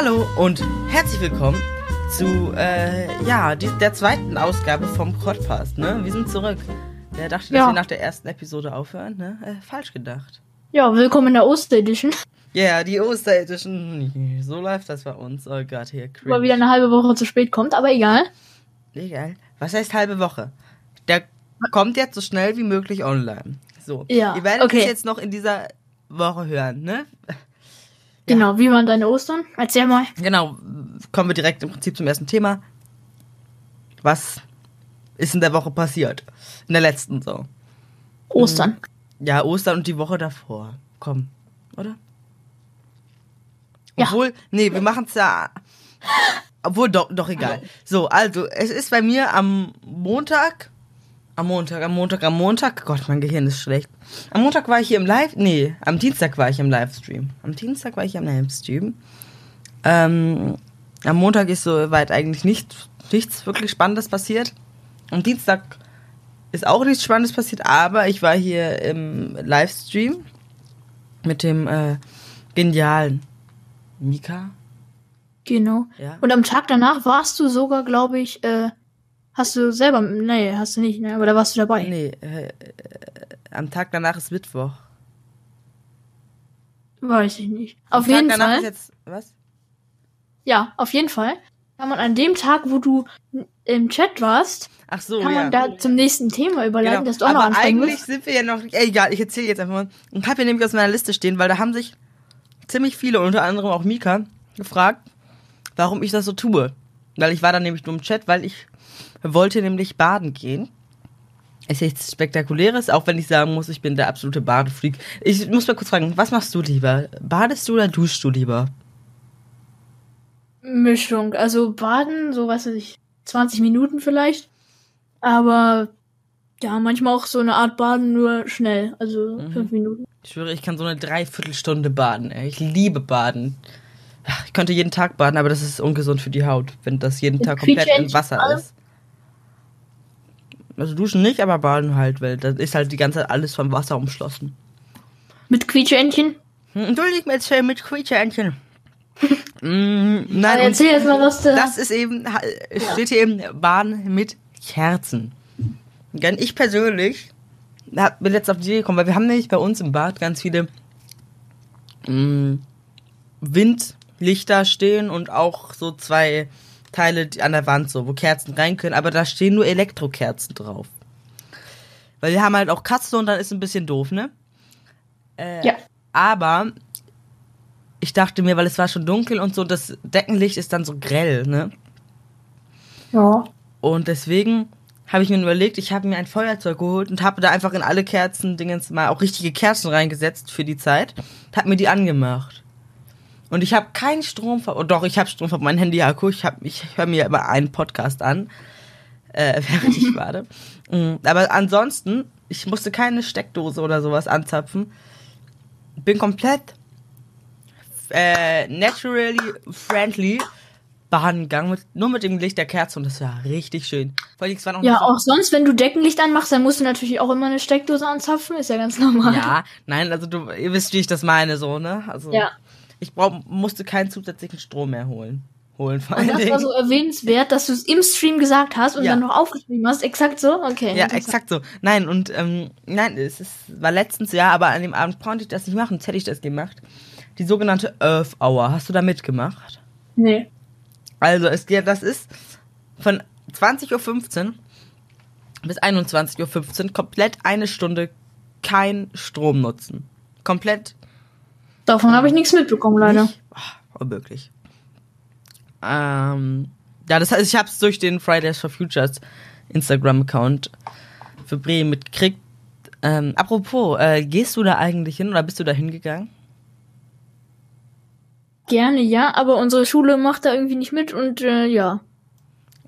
Hallo und herzlich willkommen zu äh, ja die, der zweiten Ausgabe vom Podcast. Ne, wir sind zurück. Wer dachte, dass Ja. wir nach der ersten Episode aufhören? Ne, äh, falsch gedacht. Ja, willkommen in der Osteredition. Ja, yeah, die Osteredition. So läuft das bei uns. Oh Gott, hier cringe. Weil wieder eine halbe Woche zu spät kommt, aber egal. Egal. Was heißt halbe Woche? Der kommt jetzt so schnell wie möglich online. So. Ja, Ihr werdet okay. es jetzt noch in dieser Woche hören, ne? Genau, wie waren deine Ostern? Erzähl mal. Genau. Kommen wir direkt im Prinzip zum ersten Thema. Was ist in der Woche passiert? In der letzten so. Ostern. Ja, Ostern und die Woche davor. Komm, oder? Ja. Obwohl, nee, wir machen es ja. Obwohl, doch, doch egal. So, also, es ist bei mir am Montag. Am Montag, am Montag, am Montag. Gott, mein Gehirn ist schlecht. Am Montag war ich hier im Live. Nee, am Dienstag war ich im Livestream. Am Dienstag war ich im Livestream. Ähm, am Montag ist soweit eigentlich nicht, nichts wirklich Spannendes passiert. Am Dienstag ist auch nichts Spannendes passiert, aber ich war hier im Livestream mit dem äh, genialen Mika. Genau. Ja. Und am Tag danach warst du sogar, glaube ich, äh, hast du selber, nee, hast du nicht, ne? Aber da warst du dabei. Nee, äh, äh, am Tag danach ist Mittwoch. Weiß ich nicht. Am Auf Tag jeden danach Fall. ist jetzt was? Ja, auf jeden Fall. Kann man an dem Tag, wo du im Chat warst, Ach so, kann ja. man da zum nächsten Thema überleiten, genau. das du auch noch Aber ansprechen eigentlich willst. sind wir ja noch. Äh, egal, ich erzähle jetzt einfach mal. Ich habe hier nämlich aus meiner Liste stehen, weil da haben sich ziemlich viele, unter anderem auch Mika, gefragt, warum ich das so tue. Weil ich war dann nämlich nur im Chat, weil ich wollte nämlich baden gehen. Ist nichts Spektakuläres, auch wenn ich sagen muss, ich bin der absolute Badefreak. Ich muss mal kurz fragen, was machst du lieber? Badest du oder duschst du lieber? Mischung. Also baden, so was weiß ich, 20 Minuten vielleicht. Aber ja, manchmal auch so eine Art Baden nur schnell. Also Mhm. fünf Minuten. Ich schwöre, ich kann so eine Dreiviertelstunde baden. Ey. Ich liebe baden. Ich könnte jeden Tag baden, aber das ist ungesund für die Haut, wenn das jeden Tag komplett im Wasser ist. Also duschen nicht, aber baden halt, weil da ist halt die ganze Zeit alles vom Wasser umschlossen. Mit Quietscheentchen. Hm, Du nicht mehr erzählen mit Quietscheentchen. mm, nein, und erzähl jetzt mal, was du. das ist eben, steht hier eben Baden mit Kerzen. Denn ich persönlich bin jetzt auf die Idee gekommen, weil wir haben nämlich bei uns im Bad ganz viele mh, Windlichter stehen und auch so zwei Teile an der Wand so, wo Kerzen rein können, aber da stehen nur Elektrokerzen drauf. Weil wir haben halt auch Katzen und dann ist ein bisschen doof, ne? Äh, ja. aber ich dachte mir, weil es war schon dunkel und so, das Deckenlicht ist dann so grell, ne? Ja. Und deswegen habe ich mir überlegt, ich habe mir ein Feuerzeug geholt und habe da einfach in alle Kerzen Dingens mal auch richtige Kerzen reingesetzt für die Zeit. Habe mir die angemacht. Und ich habe keinen Strom, ver- oh, doch, ich habe Strom von meinem Handy-Akku. Ich, hab- ich höre mir immer einen Podcast an, äh, während ich warte. Mm, Aber ansonsten, ich musste keine Steckdose oder sowas anzapfen. Bin komplett äh, naturally friendly baden gegangen, mit, nur mit dem Licht der Kerze und das war richtig schön. Vor allem, es war noch Ja, so- auch sonst, wenn du Deckenlicht anmachst, dann musst du natürlich auch immer eine Steckdose anzapfen. Ist ja ganz normal. Ja, nein, also du, ihr wisst, wie ich das meine, so, ne? Also, Ja. Ich brauch, musste keinen zusätzlichen Strom mehr holen. Holen vor Und das war Dingen. so erwähnenswert, dass du es im Stream gesagt hast und Ja. dann noch aufgeschrieben hast. Exakt so? Okay. Ja, exakt so. Nein, und ähm, nein, es ist, war letztens ja, aber an dem Abend konnte ich das nicht machen, jetzt hätte ich das gemacht. Die sogenannte Earth Hour. Hast du da mitgemacht? Nee. Also, es geht, das ist von 20.15 Uhr bis 21.15 Uhr komplett eine Stunde kein Strom nutzen. Komplett Davon habe ich nichts mitbekommen, leider. Nicht? Oh, unmöglich. Ähm, ja, das heißt, ich habe es durch den Fridays for Futures Instagram-Account für Bremen mitgekriegt. Ähm, apropos, äh, gehst du da eigentlich hin oder bist du da hingegangen? Gerne, ja, aber unsere Schule macht da irgendwie nicht mit und äh, ja.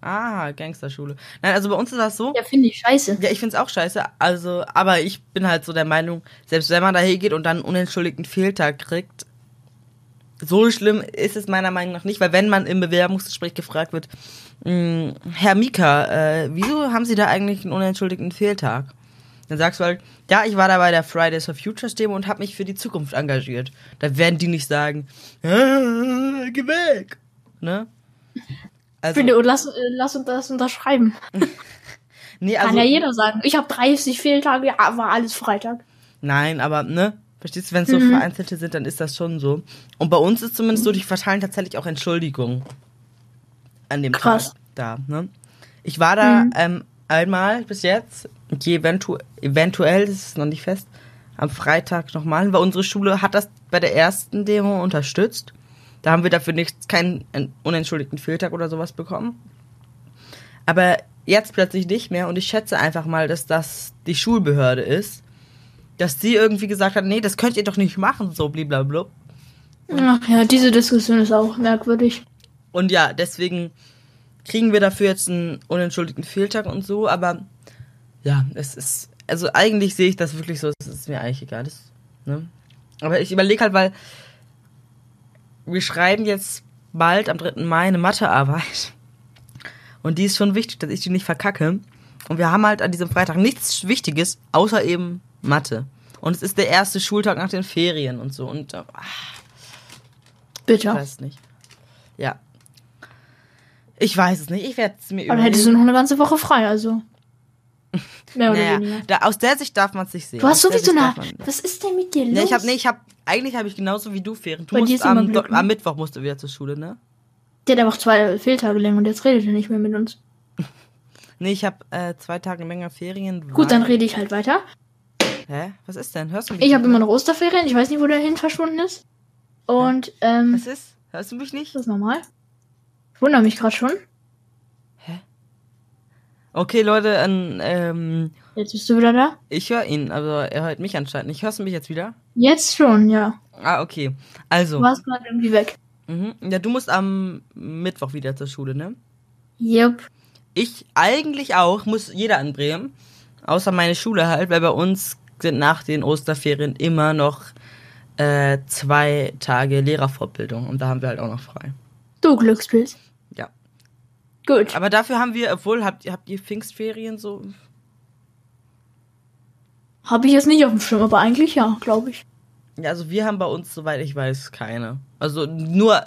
Ah, Gangsterschule. Nein, also bei uns ist das so. Ja, finde ich scheiße. Ja, ich find's auch scheiße. Also, aber ich bin halt so der Meinung, selbst wenn man da hingeht und dann einen unentschuldigten Fehltag kriegt, so schlimm ist es meiner Meinung nach nicht, weil wenn man im Bewerbungsgespräch gefragt wird, mh, Herr Mika, äh, wieso haben Sie da eigentlich einen unentschuldigten Fehltag? Dann sagst du halt, ja, ich war da bei der Fridays for Futures Demo und habe mich für die Zukunft engagiert. Da werden die nicht sagen, ah, geh weg. Ne? Also, Finde, und lass, äh, lass uns das unterschreiben. nee, Kann also, ja jeder sagen. Ich habe 30 Fehltage, ja, war alles Freitag. Nein, aber ne, verstehst du, wenn es so Mhm. vereinzelte sind, dann ist das schon so. Und bei uns ist zumindest so, die verteilen tatsächlich auch Entschuldigungen an dem Krass. Tag da. Ne? Ich war da Mhm. ähm, einmal bis jetzt, eventu eventuell, das ist noch nicht fest, am Freitag nochmal, weil unsere Schule hat das bei der ersten Demo unterstützt. Da haben wir dafür nichts, keinen en- unentschuldigten Fehltag oder sowas bekommen. Aber jetzt plötzlich nicht mehr und ich schätze einfach mal, dass das die Schulbehörde ist, dass sie irgendwie gesagt hat, nee, das könnt ihr doch nicht machen, so blablabla. Ach ja, diese Diskussion ist auch merkwürdig. Und ja, deswegen kriegen wir dafür jetzt einen unentschuldigten Fehltag und so, aber ja, es ist, also eigentlich sehe ich das wirklich so, es ist mir eigentlich egal. Das, ne? Aber ich überlege halt, weil wir schreiben jetzt bald am 3. Mai eine Mathearbeit. Und die ist schon wichtig, dass ich die nicht verkacke. Und wir haben halt an diesem Freitag nichts Wichtiges, außer eben Mathe. Und es ist der erste Schultag nach den Ferien und so. Und äh, ich Bitte. weiß nicht. Ja. Ich weiß es nicht. Ich werde es mir Aber dann hättest du noch eine ganze Woche frei, also. Mehr oder naja, weniger. da, aus der Sicht darf man es sich sehen. Du hast sowieso eine. Was ist denn mit dir los? Nee, ich hab, nee, ich hab, eigentlich habe ich genauso wie du Ferien. Du Bei musst am, Do- ne? am Mittwoch musst du wieder zur Schule, ne? Der hat einfach zwei Fehltage länger und jetzt redet er nicht mehr mit uns. Nee, ich habe äh, zwei Tage länger Ferien. Gut, dann rede ich halt weiter. Hä? Was ist denn? Hörst du mich? Ich habe nicht? immer noch Osterferien. Ich weiß nicht, wo der hin verschwunden ist. Und, ähm, Was ist? Hörst du mich nicht? das ist normal. Ich wundere mich gerade schon. Okay, Leute, ähm, ähm, Jetzt bist du wieder da. ich höre ihn, aber er hört mich anscheinend nicht. Hörst du mich jetzt wieder? Jetzt schon, ja. Ah, okay. Also, Du warst gerade irgendwie weg. mhm. ja, du musst am Mittwoch wieder zur Schule, ne? Yep. Ich eigentlich auch, muss jeder in Bremen. Außer meine Schule halt, weil bei uns sind nach den Osterferien immer noch äh, zwei Tage Lehrerfortbildung und da haben wir halt auch noch frei. Du Glückspilz. Ja. Gut. Aber dafür haben wir, obwohl, habt, ihr- habt ihr Pfingstferien so? Habe ich jetzt nicht auf dem Schirm, aber eigentlich ja, glaube ich. Ja, also wir haben bei uns, soweit ich weiß, keine. Also nur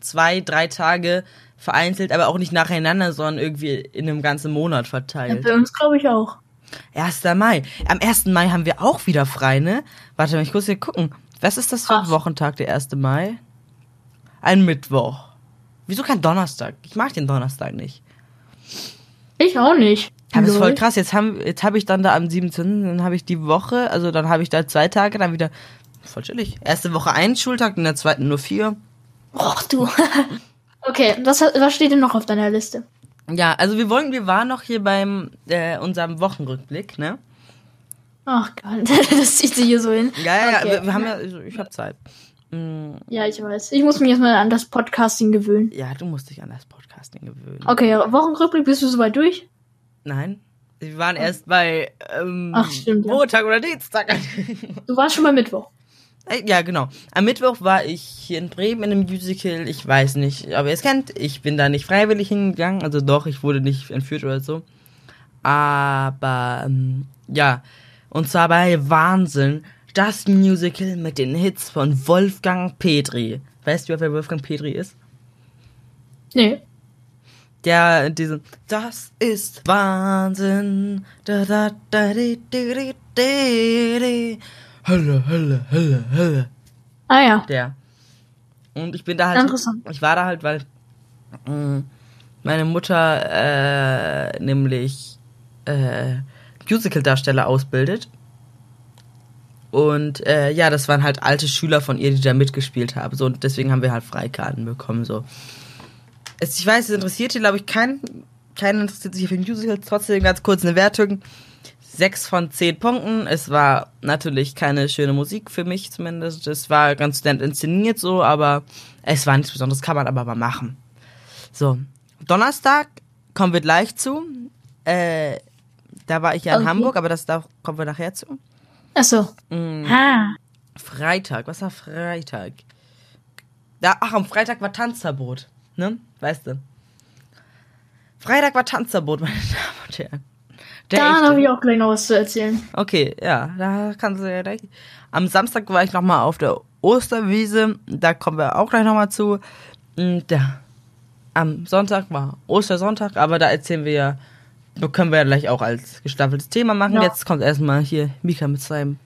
zwei, drei Tage vereinzelt, aber auch nicht nacheinander, sondern irgendwie in einem ganzen Monat Ja, verteilt. bei uns glaube ich auch. 1. Mai. Am 1. Mai haben wir auch wieder frei, ne? Warte mal, ich muss hier gucken. Was ist das für ein. Wochentag, der 1. Mai? Ein Mittwoch. Wieso kein Donnerstag? Ich mag den Donnerstag nicht. Ich auch nicht. Ja, das ist voll krass. Jetzt haben jetzt habe ich dann da am 17. Dann habe ich die Woche, also dann habe ich da zwei Tage, dann wieder voll chillig. Erste Woche einen Schultag, in der zweiten nur vier. Och du. okay, was, was steht denn noch auf deiner Liste? Ja, also wir wollen, wir waren noch hier beim äh, unserem Wochenrückblick, ne? Ach Gott, das zieht sich hier so hin. Ja, ja, ja, Okay. wir, wir haben ja, ich habe Zeit. Ja, ich weiß. Ich muss mich erstmal an das Podcasting gewöhnen. Ja, du musst dich an das Podcasting gewöhnen. Okay, Wochenrückblick, bist du soweit durch? Nein. Wir waren erst bei ähm, Ach, stimmt, ja. Montag oder Dienstag. Du warst schon bei Mittwoch. Äh, ja, genau. Am Mittwoch war ich hier in Bremen in einem Musical. Ich weiß nicht, ob ihr es kennt. Ich bin da nicht freiwillig hingegangen. Also doch, ich wurde nicht entführt oder so. Aber ähm, ja. Und zwar bei Wahnsinn. Das Musical mit den Hits von Wolfgang Petri. Weißt du, wer Wolfgang Petri ist? Nee. Der diesen Das ist Wahnsinn. Da da da di, di, di, di, di. Hölle, Hölle, Hölle, Hölle. Ah ja. Der. Und ich bin da halt. Interessant. Ich war da halt, weil mh, meine Mutter äh, nämlich äh, Musical-Darsteller ausbildet. Und äh, ja, das waren halt alte Schüler von ihr, die da mitgespielt haben. So, und deswegen haben wir halt Freikarten bekommen. So. Es, ich weiß, es interessiert hier, glaube ich, keinen. Keiner interessiert sich für Musicals. Trotzdem ganz kurz eine Wertung. Sechs von zehn Punkten. Es war natürlich keine schöne Musik für mich zumindest. Es war ganz nett inszeniert so, aber es war nichts Besonderes. Kann man aber mal machen. So, Donnerstag kommen wir gleich zu. Äh, da war ich ja in Okay. Hamburg, aber das da kommen wir nachher zu. Achso. Mm, Ha. Freitag, was war Freitag? Da, ach, am Freitag war Tanzverbot, ne? Weißt du? Freitag war Tanzverbot, meine Damen und Herren. Der Da habe ich auch gleich noch was zu erzählen. Okay, ja, da kannst du ja gleich. Am Samstag war ich nochmal auf der Osterwiese. Da kommen wir auch gleich nochmal zu. Und ja, am Sonntag war Ostersonntag, aber da erzählen wir ja, da können wir ja gleich auch als gestaffeltes Thema machen. Ja. Jetzt kommt erstmal hier Mika mit seinem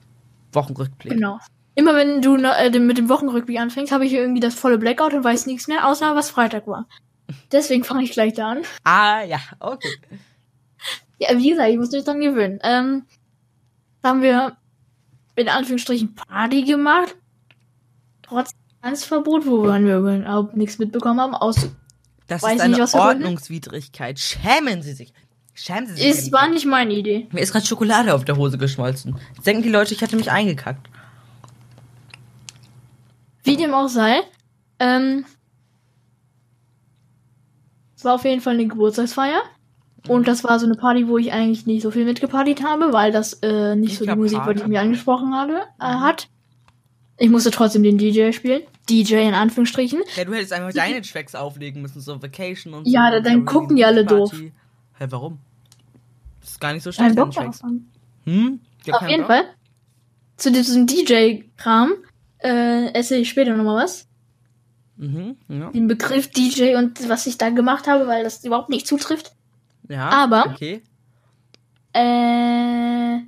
Wochenrückblick. Genau. Immer wenn du äh, mit dem Wochenrückblick anfängst, habe ich irgendwie das volle Blackout und weiß nichts mehr, außer was Freitag war. Deswegen fange ich gleich da an. Ah, ja, okay. Ja, wie gesagt, ich muss mich dran gewöhnen. Ähm, da haben wir in Anführungsstrichen Party gemacht. Trotz Tanzverbot, wo wir überhaupt nichts mitbekommen haben. Aus Das ist eine nicht, wollten. Ordnungswidrigkeit. Schämen Sie sich. Schämen Sie sich. es war nicht meine Idee. Mir ist gerade Schokolade auf der Hose geschmolzen. Jetzt denken die Leute, ich hätte mich eingekackt. Wie dem auch sei. Ähm, es war auf jeden Fall eine Geburtstagsfeier. Und das war so eine Party, wo ich eigentlich nicht so viel mitgepartiet habe, weil das äh, nicht Ich so die Musik war, die Party. mir angesprochen habe, äh, hat. Ich musste trotzdem den DJ spielen. DJ in Anführungsstrichen. Ja, du hättest einfach deine Tracks auflegen müssen, so Vacation und Ja, so. da- dann gucken die alle doof. Hä, warum? Das ist gar nicht so schlecht, Bock haben. Hm? Ja, Auf jeden Bock? Fall. Zu diesem DJ-Kram äh, erzähle ich später nochmal was. Mhm, ja. Den Begriff DJ und was ich da gemacht habe, weil das überhaupt nicht zutrifft. ja. Aber- Okay. Äh,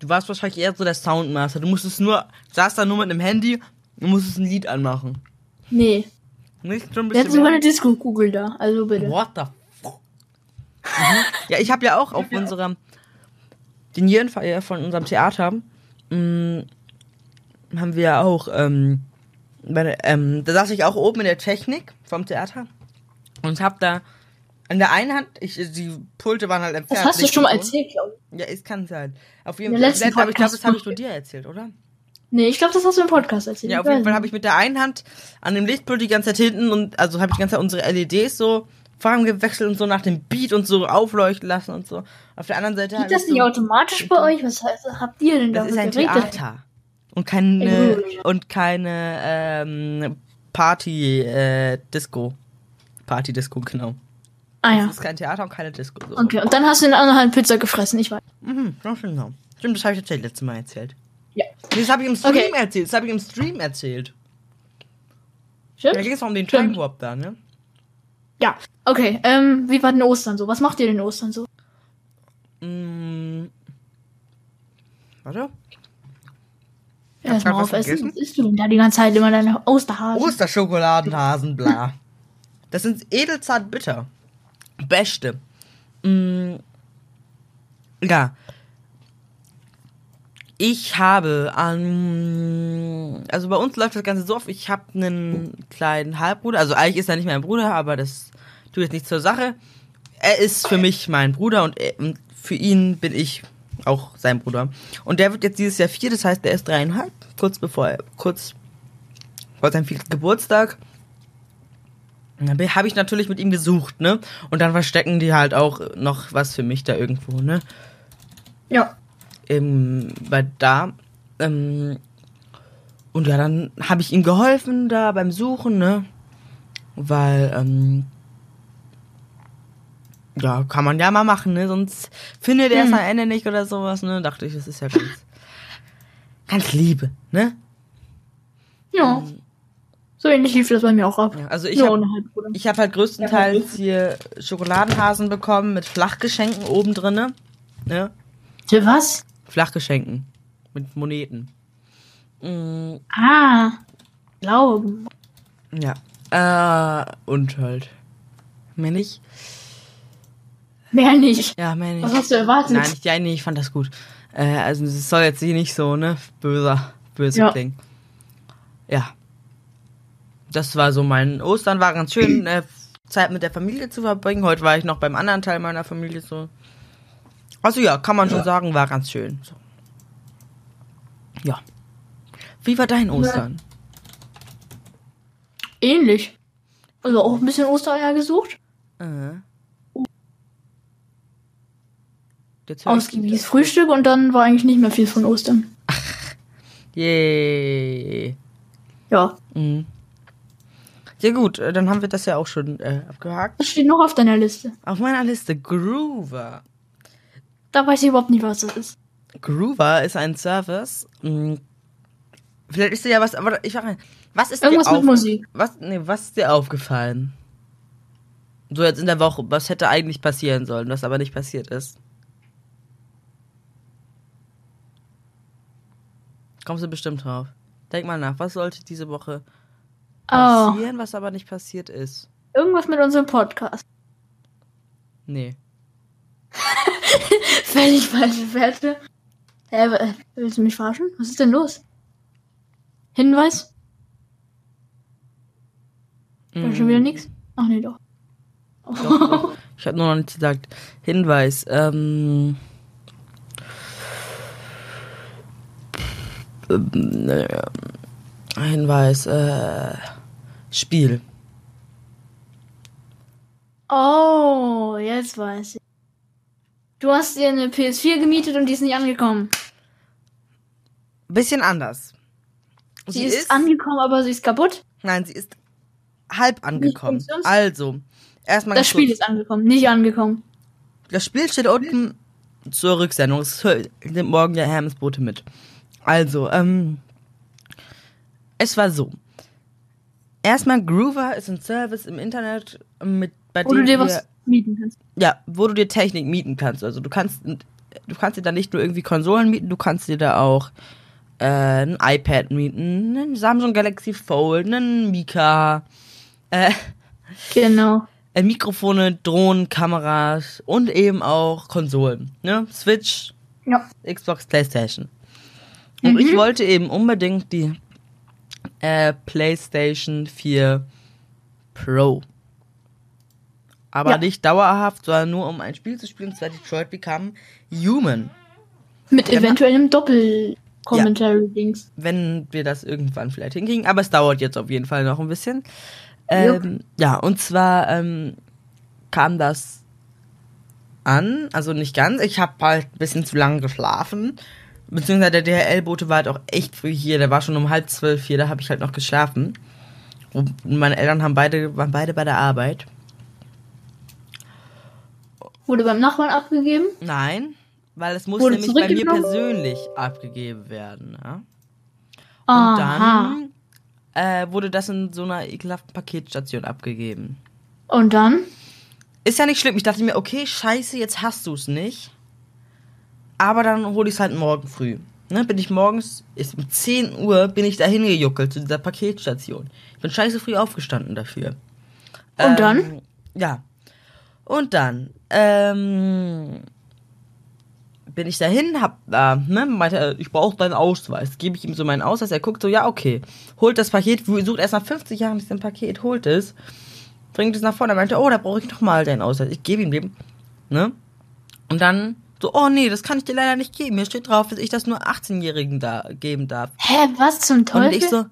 Du warst wahrscheinlich eher so der Soundmaster. Du musstest nur, saßt da nur mit einem Handy und musstest ein Lied anmachen. nee. Nicht schon ein Wir hatten bisschen sogar mehr? eine Disco-Kugel da, also bitte. What the? Mhm. Ja, ich habe ja auch auf unserer Signierenfeier von unserem Theater mh, haben wir auch ähm, bei der, ähm, da saß ich auch oben in der Technik vom Theater und hab da an der einen Hand, ich, die Pulte waren halt Das entfernt. hast du schon mal erzählt, glaube ich. Ja, es kann sein. Auf jeden In Fall. ich glaube, das habe ich nur dir erzählt, oder? Nee, ich glaube, das hast du im Podcast erzählt. Ja, auf jeden Fall habe ich mit der einen Hand an dem Lichtpult die ganze Zeit hinten und also habe ich die ganze Zeit unsere LEDs so Farben gewechselt und so nach dem Beat und so aufleuchten lassen und so. Auf der anderen Seite Geht das ich nicht so, automatisch bei euch? Was heißt, habt ihr denn da das ist ein? Theater und keine Ja. und keine ähm, Party äh, Disco. Party Disco genau. Ah ja. ist kein Theater und keine Disco. So. Okay, und dann hast du in der anderen Hand Pizza gefressen, ich weiß. Mhm, genau. Stimmt, das habe ich erzählt letztes Mal erzählt. Ja. Das habe ich im Stream Okay. erzählt. Das habe ich im Stream erzählt. Stimmt? Da ging es noch um den Stimmt. Time Warp da, ne? Ja. Okay, ähm, wie war denn Ostern so? Was macht ihr denn Ostern so? Mm. Warte. Aufessen. vergessen. Was isst du denn da die ganze Zeit immer deine Osterhasen? Osterschokoladenhasen, bla. Das sind edelzart bitter. Beste. Mm. Ja. Ich habe an. Also bei uns läuft das Ganze so auf, ich habe einen kleinen Halbbruder. Also eigentlich ist er nicht mein Bruder, aber das tut jetzt nichts zur Sache. Er ist für mich mein Bruder und, und für ihn bin ich auch sein Bruder. Und der wird jetzt dieses Jahr vier, das heißt, der ist dreieinhalb, kurz bevor er, kurz vor seinem vierten Geburtstag. Dann habe ich natürlich mit ihm gesucht, ne? Und dann verstecken die halt auch noch was für mich da irgendwo, ne? Ja. Im, bei da. Ähm, und ja, dann habe ich ihm geholfen da beim Suchen, ne? Weil, ähm, ja, kann man ja mal machen, ne? Sonst findet er es Hm. am Ende nicht oder sowas, ne? Dachte ich, das ist ja ganz, ganz Liebe, ne? Ja. So ähnlich lief das bei mir auch ab. Ja, also ich hab-. Ich habe halt größtenteils hier Schokoladenhasen bekommen mit Flachgeschenken oben drinne. Ne? Für was? Flachgeschenken. Mit Moneten. Mm, Ah. Glauben. ja. Äh, und halt. Mehr nicht? Mehr nicht. Ja, mehr nicht. Was hast du erwartet? Nein, ich, ja, nee, ich fand das gut. Äh, also es soll jetzt hier nicht so, ne, böser, böse Ja. klingen. Ja. Das war so mein Ostern, war ganz schön, äh, Zeit mit der Familie zu verbringen. Heute war ich noch beim anderen Teil meiner Familie so. Also ja, kann man schon sagen, war ganz schön. So. Ja. Wie war dein Ostern? Ähnlich. Also auch ein bisschen Ostereier gesucht. Äh. Ausgiebiges Frühstück und dann war eigentlich nicht mehr viel von Ostern. Yay. Ja. Mhm. Ja gut, äh, dann haben wir das ja auch schon äh, abgehakt. Was steht noch auf deiner Liste? Auf meiner Liste Groover. Da weiß ich überhaupt nicht, was das ist. Groover ist ein Service. mh, Vielleicht ist dir ja was, aber ich frage, was ist Irgendwas dir mit Musik. Was, nee, was ist dir aufgefallen? So jetzt in der Woche, was hätte eigentlich passieren sollen, was aber nicht passiert ist. Kommst du bestimmt drauf. Denk mal nach, was sollte diese Woche Oh, passieren, was aber nicht passiert ist? irgendwas mit unserem Podcast. Nee. Völlig falsche Fährte. Hä, äh, willst du mich verarschen? Was ist denn los? Hinweis? War schon wieder nix? Ach nee, doch. Doch, doch. Ich habe nur noch nichts gesagt. Hinweis. Ähm, ähm, äh, Hinweis. Äh, Spiel. Oh, jetzt weiß ich. Du hast dir eine PS4 gemietet und die ist nicht angekommen. Bisschen anders. Sie, ist, angekommen, aber sie ist kaputt. Nein, sie ist halb angekommen. Also, erstmal Das Spiel kurz. ist angekommen, nicht angekommen. Das Spiel steht unten zur Rücksendung. Es nimmt morgen ja Hermes Bote mit. Also, ähm, es war so. Erstmal Groover ist ein Service im Internet, mit, bei Wo du dem dir wir, was mieten kannst. ja, wo du dir Technik mieten kannst. Also du kannst, du kannst dir da nicht nur irgendwie Konsolen mieten, du kannst dir da auch äh, ein iPad mieten, einen Samsung Galaxy Fold, einen Mika, äh, Genau. äh, Mikrofone, Drohnen, Kameras und eben auch Konsolen. Ne? Switch, Ja. Xbox, Playstation. Und ich wollte eben unbedingt die äh, Playstation 4 Pro. Aber Ja. nicht dauerhaft, sondern nur um ein Spiel zu spielen, und zwar Detroit Become Human. Mit Genau. eventuellem Doppel-Commentary-Dings. Wenn wir das irgendwann vielleicht hinkriegen. Aber es dauert jetzt auf jeden Fall noch ein bisschen. Ähm, ja, und zwar ähm, kam das an, also nicht ganz. Ich habe halt ein bisschen zu lange geschlafen. Beziehungsweise der DHL-Bote war halt auch echt früh hier. Der war schon um halb zwölf hier, da habe ich halt noch geschlafen. Und meine Eltern haben beide, waren beide bei der Arbeit. Wurde beim Nachbarn abgegeben. Nein, weil es muss Wurde nämlich bei mir persönlich abgegeben werden. Ja? Und dann äh, wurde das in so einer ekelhaften Paketstation abgegeben. Und dann? Ist ja nicht schlimm. Ich dachte mir, okay, scheiße, jetzt hast du es nicht. Aber dann hole ich es halt morgen früh. Ne, bin ich morgens, ist um 10 Uhr, bin ich da hingejuckelt zu dieser Paketstation. Ich bin scheiße früh aufgestanden dafür. Und dann? Ähm, Ja. Und dann, ähm, bin ich dahin, hab, äh, ne, meinte, er, ich brauche deinen Ausweis. Gebe ich ihm so meinen Ausweis, er guckt so, ja, okay. Holt das Paket, sucht erst nach 50 Jahren dieses Paket, holt es, bringt es nach vorne, er meinte, oh, da brauche ich noch mal deinen Ausweis. Ich gebe ihm den, ne? Und dann so, oh nee, das kann ich dir leider nicht geben. Hier steht drauf, dass ich das nur 18-Jährigen da geben darf. Hä, was zum Teufel? Und ich so,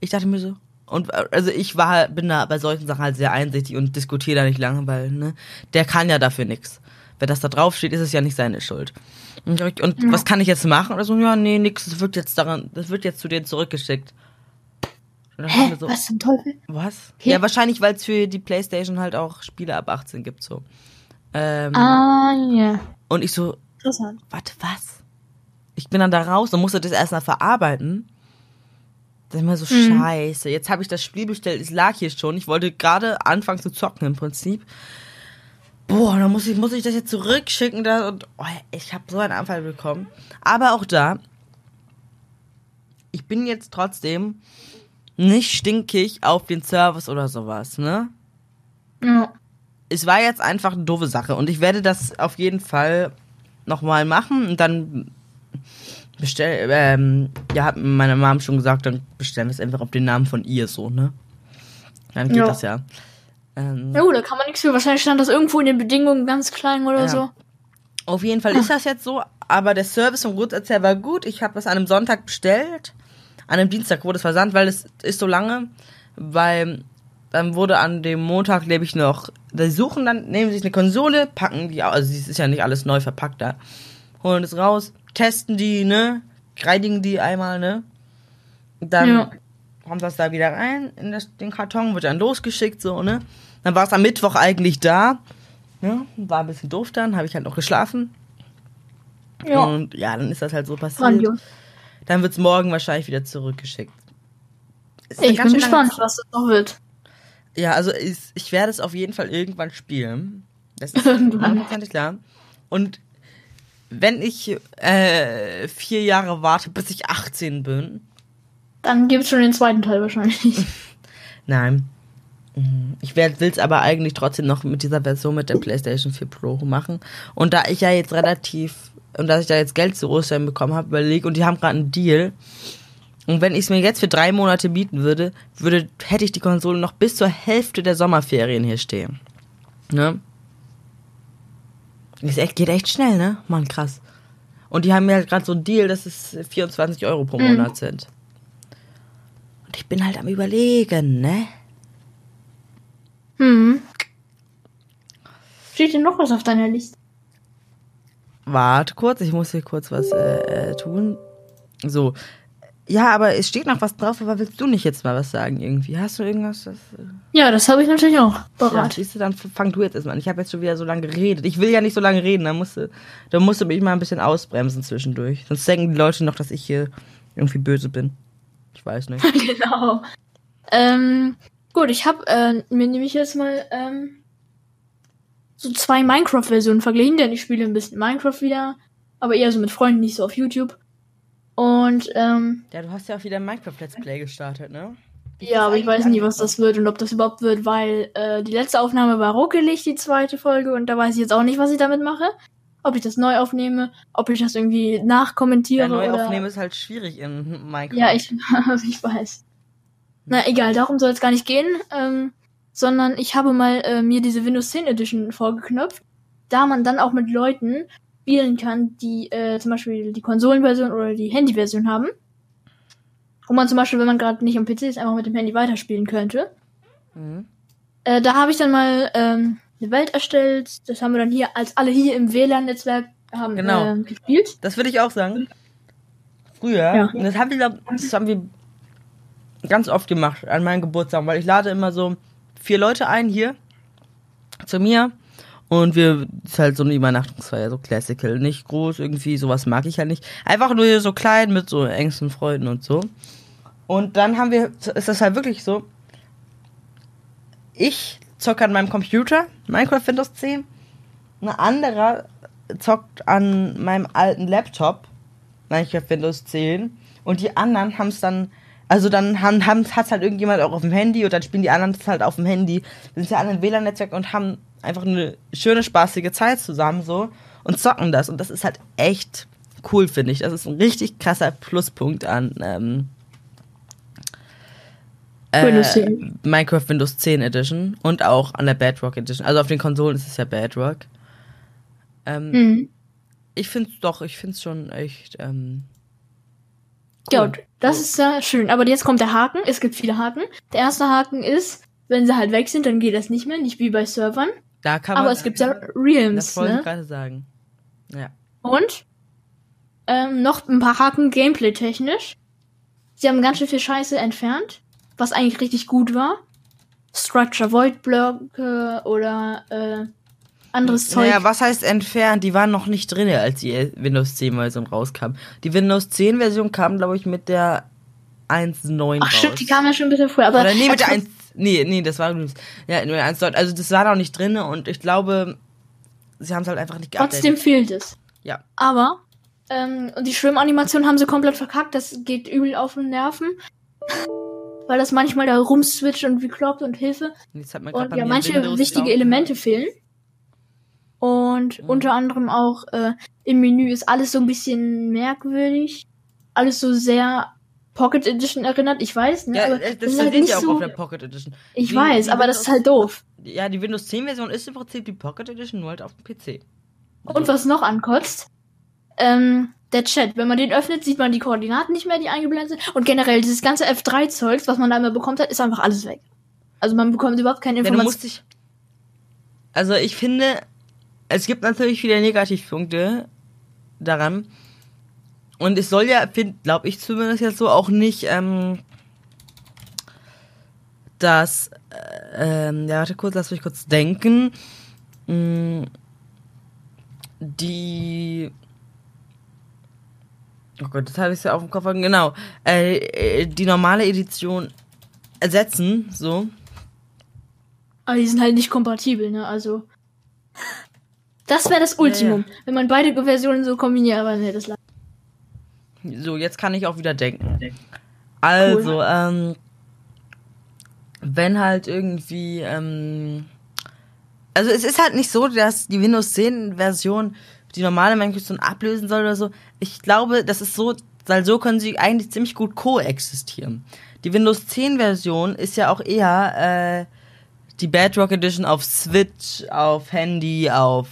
ich dachte mir so, und äh, also ich war, bin da bei solchen Sachen halt sehr einsichtig und diskutiere da nicht lange, weil, ne, der kann ja dafür nichts. Wenn das da drauf steht, ist es ja nicht seine Schuld. Und, und was kann ich jetzt machen? Oder so, ja, nee, nix, das wird jetzt daran, das wird jetzt zu dir zurückgeschickt. Hä, so, was zum Teufel? was? Okay. Ja, wahrscheinlich, weil es für die Playstation halt auch Spiele ab 18 gibt, so. Ähm, Ah, ja. Und ich so, Interessant. warte, was? Ich bin dann da raus und musste das erstmal verarbeiten. Das ist immer so Mhm. scheiße. Jetzt habe ich das Spiel bestellt, es lag hier schon. Ich wollte gerade anfangen zu zocken im Prinzip. Boah, dann muss ich, muss ich das jetzt zurückschicken da und oh, ich habe so einen Anfall bekommen. Aber auch da, ich bin jetzt trotzdem nicht stinkig auf den Service oder sowas, ne? Ja. es war jetzt einfach eine doofe Sache und ich werde das auf jeden Fall nochmal machen und dann bestell, ähm, ja, hat meine Mom schon gesagt, dann bestellen wir es einfach auf den Namen von ihr so, ne? Dann geht Ja. das ja. Ähm, Ja, gut, da kann man nichts für. Wahrscheinlich stand das irgendwo in den Bedingungen ganz klein oder Ja. so. Auf jeden Fall ist das jetzt so, aber der Service vom Grunderzähler war gut. Ich habe das an einem Sonntag bestellt. An einem Dienstag wurde es versandt, weil es ist so lange, weil dann wurde an dem Montag, glaube ich, noch, die suchen dann, nehmen sich eine Konsole, packen die, also es ist ja nicht alles neu verpackt da, holen es raus, testen die, ne, reinigen die einmal, ne, dann Ja. kommt das da wieder rein in das, den Karton, wird dann losgeschickt, so, ne, dann war es am Mittwoch eigentlich da, ne, war ein bisschen doof dann, habe ich halt noch geschlafen, Ja. Und ja, dann ist das halt so passiert. Grandios. Dann wird's morgen wahrscheinlich wieder zurückgeschickt. Ist Ich bin gespannt, was das noch wird. Ja, also ich, ich werde es auf jeden Fall irgendwann spielen. Das ist Irgendwann. hundertprozentig klar. Und wenn ich äh, vier Jahre warte, bis ich 18 bin. Dann gibt's schon den zweiten Teil wahrscheinlich. Nein. Mhm. Ich will es aber eigentlich trotzdem noch mit dieser Version mit der PlayStation 4 Pro machen. Und da ich ja jetzt relativ, und dass ich da jetzt Geld zu Ostern bekommen habe, überlege, und die haben gerade einen Deal. Und wenn ich es mir jetzt für drei Monate bieten würde, würde, hätte ich die Konsole noch bis zur Hälfte der Sommerferien hier stehen. Ne? Das echt, geht echt schnell, ne? Mann, krass. Und die haben mir halt gerade so einen Deal, dass es 24 Euro pro Mhm. Monat sind. Und ich bin halt am überlegen, ne? Hm. Steht denn noch was auf deiner Liste? Warte kurz, ich muss hier kurz was äh, äh, tun. So. Ja, aber es steht noch was drauf, aber willst du nicht jetzt mal was sagen irgendwie? Hast du irgendwas? Das, äh, Ja, das habe ich natürlich auch ja, parat. du, dann fang du jetzt erstmal an. Ich habe jetzt schon wieder so lange geredet. Ich will ja nicht so lange reden, da musst du, da musst du mich mal ein bisschen ausbremsen zwischendurch. Sonst denken die Leute noch, dass ich hier irgendwie böse bin. Ich weiß nicht. genau. Ähm, gut, ich habe äh, mir nämlich jetzt mal ähm, so zwei Minecraft-Versionen verglichen, denn ich spiele ein bisschen Minecraft wieder, aber eher so mit Freunden, nicht so auf YouTube. Und ähm, Ja, du hast ja auch wieder ein Minecraft Let's Play gestartet, ne? ja, aber ich weiß nie, was das wird und ob das überhaupt wird, weil äh, die letzte Aufnahme war ruckelig, die zweite Folge, und da weiß ich jetzt auch nicht, was ich damit mache. Ob ich das neu aufnehme, ob ich das irgendwie nachkommentiere Ja, neu oder... aufnehmen ist halt schwierig in Minecraft. Ja, ich, ich weiß. Na egal, darum soll es gar nicht gehen, ähm, sondern ich habe mal äh, mir diese Windows 10 Edition vorgeknöpft, da man dann auch mit Leuten spielen kann, die äh, zum Beispiel die Konsolenversion oder die Handyversion haben. Wo man zum Beispiel, wenn man gerade nicht am PC ist, einfach mit dem Handy weiterspielen könnte. Mhm. Äh, da habe ich dann mal ähm, eine Welt erstellt. Das haben wir dann hier, als alle hier im WLAN-Netzwerk haben Genau. ähm, gespielt. Das würde ich auch sagen. Früher, Ja. und das haben wir, das haben wir ganz oft gemacht an meinem Geburtstag, weil ich lade immer so vier Leute ein hier zu mir und wir ist halt so eine Übernachtungsfeier, so classical, nicht groß irgendwie, sowas mag ich halt nicht. Einfach nur so klein mit so engsten Freunden und so. Und dann haben wir, ist das halt wirklich so, ich zocke an meinem Computer, Minecraft Windows 10, ein anderer zockt an meinem alten Laptop, Minecraft Windows 10, und die anderen haben es dann, also dann haben, haben hat's halt irgendjemand auch auf dem Handy und dann spielen die anderen das halt auf dem Handy, sind ja alle im WLAN-Netzwerk und haben einfach eine schöne, spaßige Zeit zusammen so und zocken das. Und das ist halt echt cool, finde ich. Das ist ein richtig krasser Pluspunkt an ähm, äh, 10. Minecraft Windows 10 Edition und auch an der Bedrock Edition. Also auf den Konsolen ist es ja Bedrock. Ähm, Mhm. Ich finde doch, ich finde es schon echt. Ähm, Ja, cool. und das ist ja schön. Aber jetzt kommt der Haken. Es gibt viele Haken. Der erste Haken ist, wenn sie halt weg sind, dann geht das nicht mehr. Nicht wie bei Servern. Da kann man. Aber es gibt ja Das Realms, wollte ich ne? gerade sagen. Ja. Und ähm, noch ein paar Haken Gameplay-technisch. Sie haben ganz schön viel Scheiße entfernt, was eigentlich richtig gut war. Structure Void Blöcke oder äh, anderes Zeug. Naja, was heißt entfernt? Die waren noch nicht drin, als die Windows 10 Version rauskam. Die Windows 10 Version kam, glaube ich, mit der 1.9 Ach raus. stimmt, die kam ja schon ein bisschen früher. Aber Oder nee, mit der als- 1. Nee, nee, das war ja nur 1. Also das war noch nicht drin und ich glaube, sie haben es halt einfach nicht Trotzdem geupdatet. fehlt es. Ja. Aber, ähm, und die Schwimmanimation haben sie komplett verkackt. Das geht übel auf den Nerven. Weil das manchmal da rumswitcht und bekloppt und Hilfe. Jetzt hat man Und ja, manche Windows wichtige. Elemente fehlen. Und Mhm. unter anderem auch äh, im Menü ist alles so ein bisschen merkwürdig. Alles so sehr Pocket Edition erinnert, ich weiß, ne? Ja, aber äh, das ist halt nicht ja auch so. auf der Pocket Edition. Ich Die- weiß, die aber das ist Windows- halt doof. Ja, die Windows 10 Version ist im Prinzip die Pocket Edition, nur halt auf dem PC. Und was noch ankotzt, ähm, der Chat. Wenn man den öffnet, sieht man die Koordinaten nicht mehr, die eingeblendet sind. Und generell, dieses ganze F3-Zeugs, was man da immer bekommt hat, ist einfach alles weg. Also man bekommt überhaupt keine Ja, Informationen. dich. Also ich finde, es gibt natürlich viele Negativpunkte daran. Und es soll ja, glaube ich zumindest jetzt so, auch nicht, ähm, dass, äh, ähm, ja, warte kurz, lass mich kurz denken. Mm, Die, Oh Gott, das habe ich ja auf dem Kopf. Genau. Äh, äh, die normale Edition ersetzen, so. Aber die sind halt nicht kompatibel, ne? Also. Das wäre das Ultimum. Ja, Wenn man beide Versionen so kombiniert, aber ne, das So, jetzt kann ich auch wieder denken. Also, cool. ähm, wenn halt irgendwie, ähm, also es ist halt nicht so, dass die Windows 10 Version die normale Minecraft ablösen soll oder so. Ich glaube, das ist so, weil so können sie eigentlich ziemlich gut koexistieren. Die Windows 10 Version ist ja auch eher äh, die Bedrock Edition auf Switch, auf Handy, auf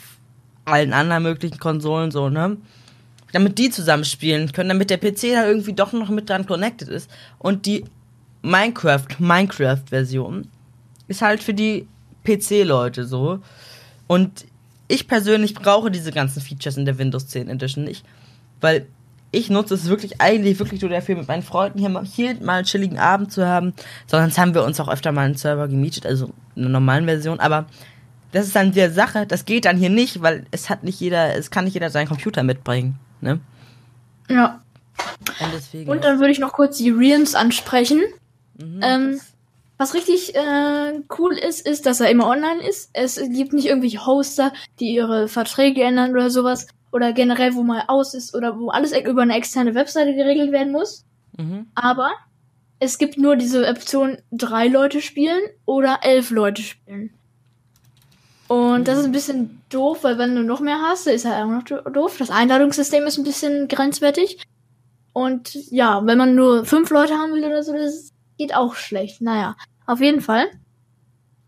allen anderen möglichen Konsolen so, ne? Damit die zusammenspielen können, damit der PC da irgendwie doch noch mit dran connected ist. Und die Minecraft, Minecraft-Version ist halt für die PC-Leute so. Und ich persönlich brauche diese ganzen Features in der Windows 10 Edition nicht, weil ich nutze es wirklich eigentlich wirklich nur dafür, mit meinen Freunden hier mal, hier mal einen chilligen Abend zu haben. Sonst haben wir uns auch öfter mal einen Server gemietet, also in einer normalen Version. Aber das ist dann der Sache, das geht dann hier nicht, weil es hat nicht jeder, es kann nicht jeder seinen Computer mitbringen. Ne? Ja. Und, deswegen Und dann würde ich noch kurz die Realms ansprechen. Mhm, ähm, was richtig äh, cool ist, ist, dass er immer online ist. Es gibt nicht irgendwelche Hoster, die ihre Verträge ändern oder sowas. Oder generell, wo mal aus ist oder wo alles über eine externe Webseite geregelt werden muss. Mhm. Aber es gibt nur diese Option, drei Leute spielen oder elf Leute spielen. Und das ist ein bisschen doof, weil wenn du noch mehr hast, ist halt auch noch doof. Das Einladungssystem ist ein bisschen grenzwertig. Und ja, wenn man nur fünf Leute haben will oder so, das geht auch schlecht. Naja, auf jeden Fall.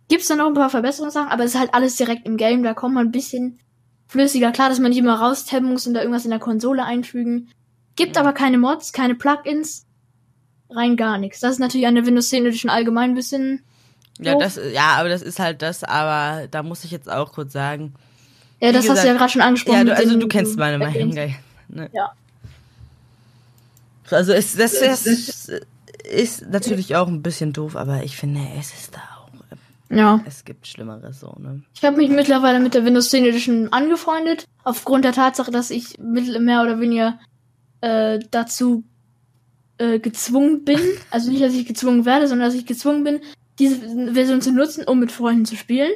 Gibt's da noch ein paar Verbesserungssachen, aber es ist halt alles direkt im Game, da kommt man ein bisschen flüssiger. Klar, dass man nicht immer raustappen muss und da irgendwas in der Konsole einfügen. Gibt aber keine Mods, keine Plugins, rein gar nichts. Das ist natürlich an der Windows 10 Edition allgemein ein bisschen. Ja, das, ja, aber das ist halt das, aber da muss ich jetzt auch kurz sagen. Ja, das gesagt, hast du ja gerade schon angesprochen. Ja, du, also du kennst meine Meinung. Ne? Ja. Also es, das, das, das ist natürlich auch ein bisschen doof, aber ich finde, es ist da auch. Ja. Es gibt Schlimmeres so, ne? Ich habe mich mittlerweile mit der Windows 10 Edition angefreundet, aufgrund der Tatsache, dass ich mehr oder weniger äh, dazu äh, gezwungen bin. Also nicht, dass ich gezwungen werde, sondern dass ich gezwungen bin, diese Version zu nutzen, um mit Freunden zu spielen.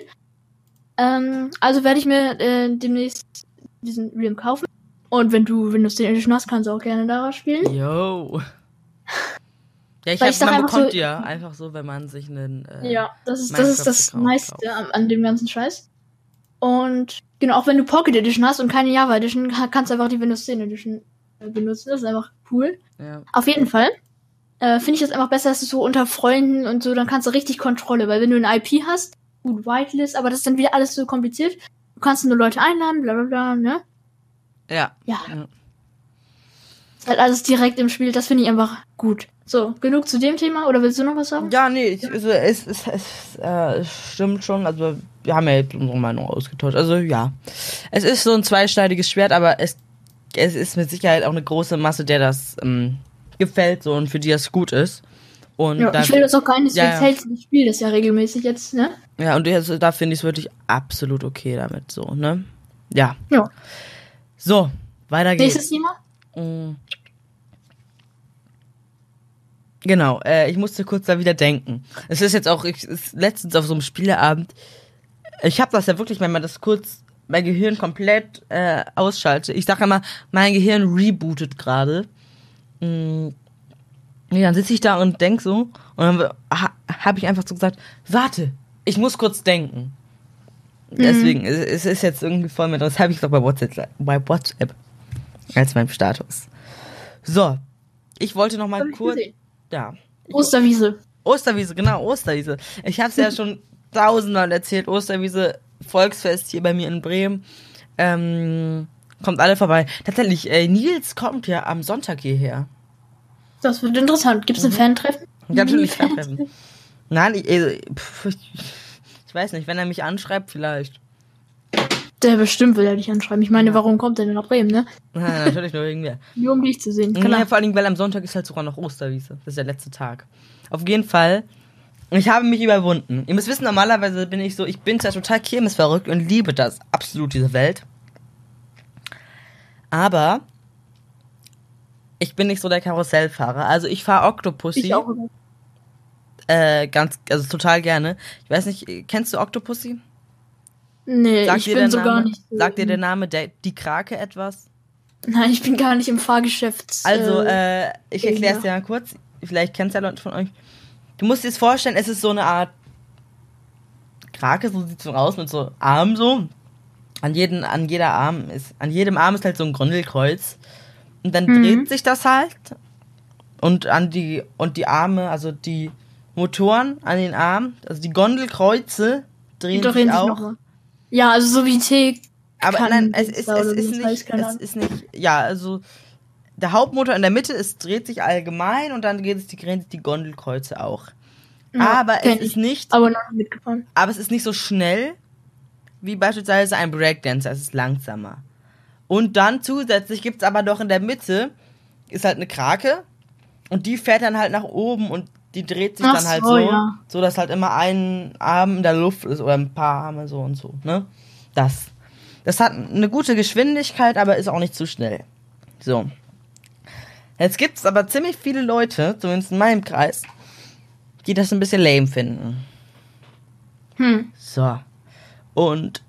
Ähm, also werde ich mir äh, demnächst diesen Realm kaufen. Und wenn du Windows 10 Edition hast, kannst du auch gerne daraus spielen. Yo. Ja, ich, hab, man bekommt so, ja einfach so, wenn man sich einen. Äh, ja, das ist das, ist das meiste an, an, dem ganzen Scheiß. Und genau, auch wenn du Pocket Edition hast und keine Java Edition, kannst du einfach die Windows 10 Edition äh, benutzen. Das ist einfach cool. Ja. Auf jeden Fall. Äh, Finde ich das einfach besser, dass du so unter Freunden und so, dann kannst du richtig Kontrolle, weil wenn du eine IP hast, gut, Whitelist, aber das ist dann wieder alles so kompliziert. Du kannst nur Leute einladen, bla bla bla, ne? Ja. Ja. ja. Ist halt alles direkt im Spiel, das finde ich einfach gut. So, genug zu dem Thema oder willst du noch was sagen? Ja, nee, ich, also, es, es, es äh, stimmt schon. Also wir haben ja jetzt unsere Meinung ausgetauscht. Also ja, es ist so ein zweischneidiges Schwert, aber es, es ist mit Sicherheit auch eine große Masse, der das ähm, gefällt so und für die das gut ist. Und ja, ich will das auch gar nicht, ja, ja. ich spiele das ja regelmäßig jetzt, ne? Ja, und jetzt, da finde ich es wirklich absolut okay damit, so, ne? Ja. Ja. So, weiter geht's. Nächstes Thema? Mm. Genau, äh, ich musste kurz da wieder denken. Es ist jetzt auch ich, ist letztens auf so einem Spieleabend. Ich habe das ja wirklich, wenn man das kurz mein Gehirn komplett äh, ausschalte. Ich sage immer, mein Gehirn rebootet gerade. Mhm. Ja, dann sitze ich da und denk so und dann ha, habe ich einfach so gesagt, warte, ich muss kurz denken. Mhm. Deswegen, es, es, ist jetzt irgendwie voll mit, das habe ich doch bei WhatsApp, bei WhatsApp als mein Status. So, ich wollte noch mal kurz. Ja. Osterwiese. Osterwiese, genau, Osterwiese. Ich habe es ja schon tausendmal erzählt. Osterwiese, Volksfest hier bei mir in Bremen. Ähm, kommt alle vorbei. Tatsächlich, äh, Nils kommt ja am Sonntag hierher. Das wird interessant. Gibt es ein mhm. Fantreffen? Ja, natürlich Fantreffen. Nein, ich, äh, ich, ich weiß nicht, wenn er mich anschreibt, vielleicht. Der bestimmt will er dich anschreiben. Ich meine, warum kommt er denn nach Bremen, ne? Ja, natürlich nur wegen mir. Nur um dich zu sehen. Klar. Ja, vor allem, weil am Sonntag ist halt sogar noch Osterwiese. Das ist der letzte Tag. Auf jeden Fall. Ich habe mich überwunden. Ihr müsst wissen, normalerweise bin ich so, ich bin zwar total kirmesverrückt und liebe das absolut, diese Welt. Aber ich bin nicht so der Karussellfahrer. Also ich fahre Octopussy. Ich auch. Äh, ganz, also total gerne. Ich weiß nicht, kennst du Octopussy? Nee, Sagt ich bin so Name, gar nicht. Sagt dir der Name der, die Krake etwas? Nein, ich bin gar nicht im Fahrgeschäft. Also, äh, ich ja. erkläre es dir mal kurz. Vielleicht kennst ja Leute von euch. Du musst dir das vorstellen, es ist so eine Art Krake, so sieht so aus mit so Armen so. An jedem, an jeder Arm ist, an jedem Arm ist halt so ein Grundelkreuz. Und dann Mhm. dreht sich das halt. Und an die, und die Arme, also die Motoren an den Armen, also die Gondelkreuze drehen Doch sich sich auch. noch. Ja, also so wie T. Aber nein, es ist, es ist nicht, es ist nicht, ja, also der Hauptmotor in der Mitte ist, dreht sich allgemein und dann geht es die, drehen sich die Gondelkreuze auch. Ja, aber es ist nicht, Aber noch mitgefahren. aber es ist nicht so schnell wie beispielsweise ein Breakdancer, es ist langsamer. Und dann zusätzlich gibt's aber doch in der Mitte, ist halt eine Krake und die fährt dann halt nach oben und die dreht sich Ach dann halt so, so, ja. so dass halt immer ein Arm in der Luft ist oder ein paar Arme so und so, ne? Das. Das hat eine gute Geschwindigkeit, aber ist auch nicht zu schnell. So. Jetzt gibt's aber ziemlich viele Leute, zumindest in meinem Kreis, die das ein bisschen lame finden. Hm. So. Und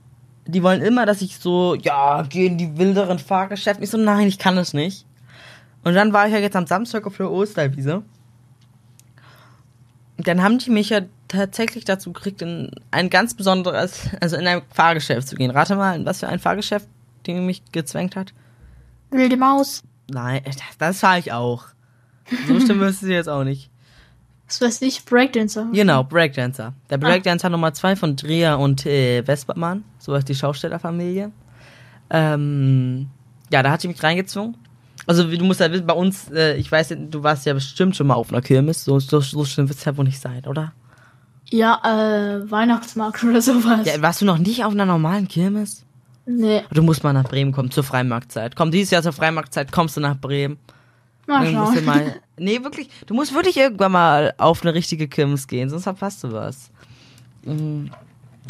die wollen immer, dass ich so, ja, geh in die wilderen Fahrgeschäfte. Ich so, nein, ich kann das nicht. Und dann war ich ja jetzt am Samstag auf der Osterwiese. Dann haben die mich ja tatsächlich dazu gekriegt, in ein ganz besonderes, also in ein Fahrgeschäft zu gehen. Rate mal, in was für ein Fahrgeschäft, die mich gezwängt hat. Wilde Maus. Nein, das, das fahre ich auch. So stimmt ist es jetzt auch nicht. Was weiß ich, Breakdancer. Genau, Breakdancer. Der Breakdancer Nummer zwei von Dreher und äh, Vespermann, so heißt die Schaustellerfamilie. Ähm, ja, da hat sie mich reingezwungen. Also wie du musst ja wissen, bei uns, äh, ich weiß, du warst ja bestimmt schon mal auf einer Kirmes, so, so, so schlimm wird es ja wohl nicht sein, oder? Ja, äh, Weihnachtsmarkt oder sowas. Ja, warst du noch nicht auf einer normalen Kirmes? nee, Du musst mal nach Bremen kommen, zur Freimarktzeit. Komm, dieses Jahr zur Freimarktzeit, kommst du nach Bremen. mal schauen. mal, nee, wirklich, du musst wirklich irgendwann mal auf eine richtige Kirmes gehen, sonst verpasst du was. Mhm.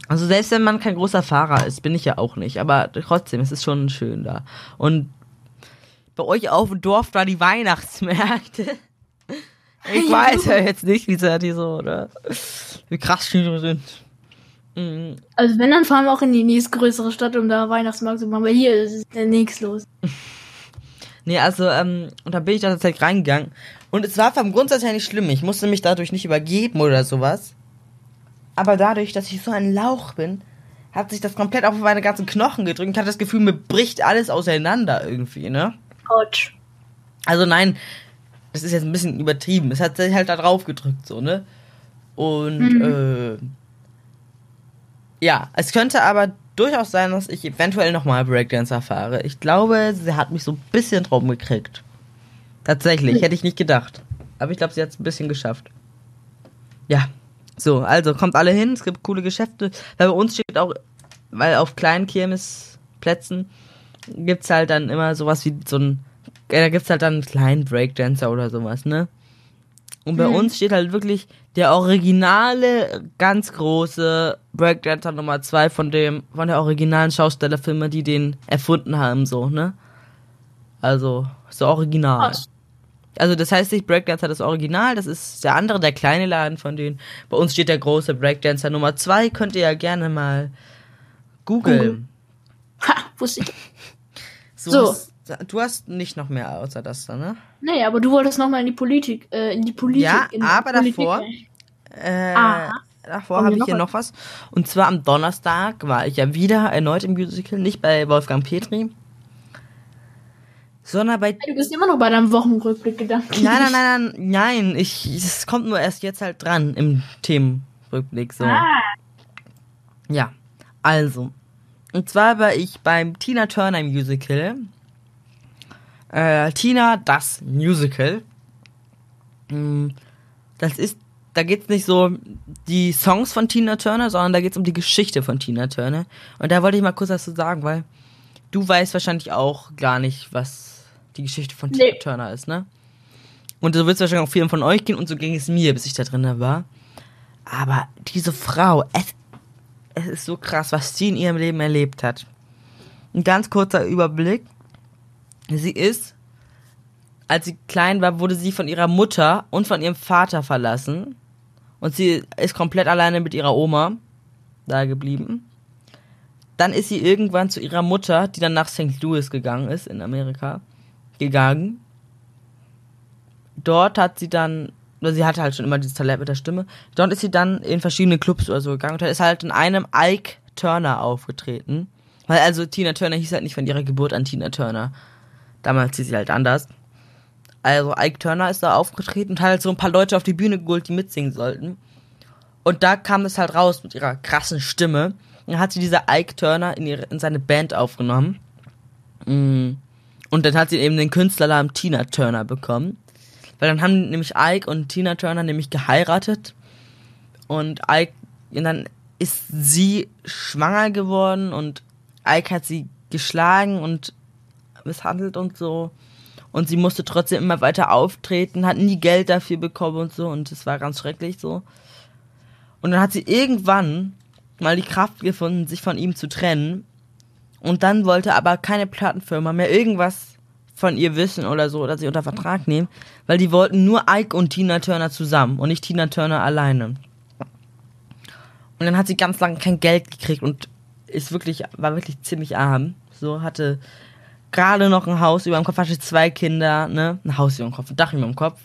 Also selbst wenn man kein großer Fahrer ist, bin ich ja auch nicht, aber trotzdem, es ist schon schön da. Und bei euch auf dem Dorf da die Weihnachtsmärkte. Ich weiß ja jetzt nicht, wie seid ihr so, oder? Wie krass Schüler sind. Mhm. Also wenn, dann fahren wir auch in die nächstgrößere Stadt, um da Weihnachtsmarkt zu machen. Weil hier ist ja nichts los. Nee, also, ähm, und da bin ich da tatsächlich reingegangen. Und es war vom Grundsatz her nicht schlimm. Ich musste mich dadurch nicht übergeben oder sowas. Aber dadurch, dass ich so ein Lauch bin, hat sich das komplett auf meine ganzen Knochen gedrückt. Ich hatte das Gefühl, mir bricht alles auseinander irgendwie, ne? Autsch. Also nein, das ist jetzt ein bisschen übertrieben. Es hat sich halt da drauf gedrückt, so, ne? Und, Mhm. äh, ja, es könnte aber durchaus sein, dass ich eventuell nochmal Breakdancer fahre. Ich glaube, sie hat mich so ein bisschen drauf gekriegt. Tatsächlich, hätte ich nicht gedacht. Aber ich glaube, sie hat es ein bisschen geschafft. Ja, so, also kommt alle hin, es gibt coole Geschäfte. Weil bei uns steht auch, weil auf kleinen Kirmesplätzen gibt's halt dann immer sowas wie so ein, ja, da gibt's halt dann einen kleinen Breakdancer oder sowas, ne? Und bei Mhm. uns steht halt wirklich der originale, ganz große Breakdancer Nummer zwei von dem, von der originalen Schaustellerfirma, die den erfunden haben, so, ne? Also, so original. Krass. Also das heißt nicht Breakdancer das Original, das ist der andere, der kleine Laden von denen. Bei uns steht der große Breakdancer Nummer zwei, könnt ihr ja gerne mal googeln. Ha, wusste ich. So. So. Hast, du hast nicht noch mehr außer das da, ne? Nee, aber du wolltest nochmal in die Politik, äh, in die Politik. Ja, aber Politik, davor- äh, Aha. davor habe ich noch hier was? noch was. Und zwar am Donnerstag war ich ja wieder erneut im Musical, nicht bei Wolfgang Petri, sondern bei Du bist immer noch bei deinem Wochenrückblick gedacht. Nein, nein, nein, nein, nein, ich, es kommt nur erst jetzt halt dran im Themenrückblick, so. Ah, Ja, also. Und zwar war ich beim Tina Turner Musical. Äh, Tina, das Musical. Mm, Das ist, da geht's nicht so die Songs von Tina Turner, sondern da geht's um die Geschichte von Tina Turner. Und da wollte ich mal kurz was zu sagen, weil du weißt wahrscheinlich auch gar nicht, was die Geschichte von Tina Nee. Turner ist, ne? Und so wird es wahrscheinlich auch vielen von euch gehen und so ging es mir, bis ich da drin war. Aber diese Frau, es, es ist so krass, was sie in ihrem Leben erlebt hat. Ein ganz kurzer Überblick. Sie ist als sie klein war, wurde sie von ihrer Mutter und von ihrem Vater verlassen. Und sie ist komplett alleine mit ihrer Oma da geblieben. Dann ist sie irgendwann zu ihrer Mutter, die dann nach St. Louis gegangen ist, in Amerika, gegangen. Dort hat sie dann, sie hatte halt schon immer dieses Talent mit der Stimme. Dort ist sie dann in verschiedene Clubs oder so gegangen und ist halt in einem Ike Turner aufgetreten. Weil also Tina Turner hieß halt nicht von ihrer Geburt an Tina Turner. Damals hieß sie halt anders. Also Ike Turner ist da aufgetreten und hat halt so ein paar Leute auf die Bühne geholt, die mitsingen sollten. Und da kam es halt raus mit ihrer krassen Stimme. Dann hat sie dieser Ike Turner in, ihre, in seine Band aufgenommen. Mm. Und dann hat sie eben den Künstlernamen Tina Turner bekommen. Weil dann haben nämlich Ike und Tina Turner nämlich geheiratet. Und Ike, und dann ist sie schwanger geworden und Ike hat sie geschlagen und misshandelt und so. Und sie musste trotzdem immer weiter auftreten, hat nie Geld dafür bekommen und so. Und es war ganz schrecklich so. Und dann hat sie irgendwann mal die Kraft gefunden, sich von ihm zu trennen. Und dann wollte aber keine Plattenfirma mehr irgendwas von ihr wissen oder so, oder sie unter Vertrag nehmen, weil die wollten nur Ike und Tina Turner zusammen und nicht Tina Turner alleine. Und dann hat sie ganz lange kein Geld gekriegt und ist wirklich, war wirklich ziemlich arm. So, hatte gerade noch ein Haus über dem Kopf, hatte zwei Kinder, ne? Ein Haus über dem Kopf, ein Dach über dem Kopf.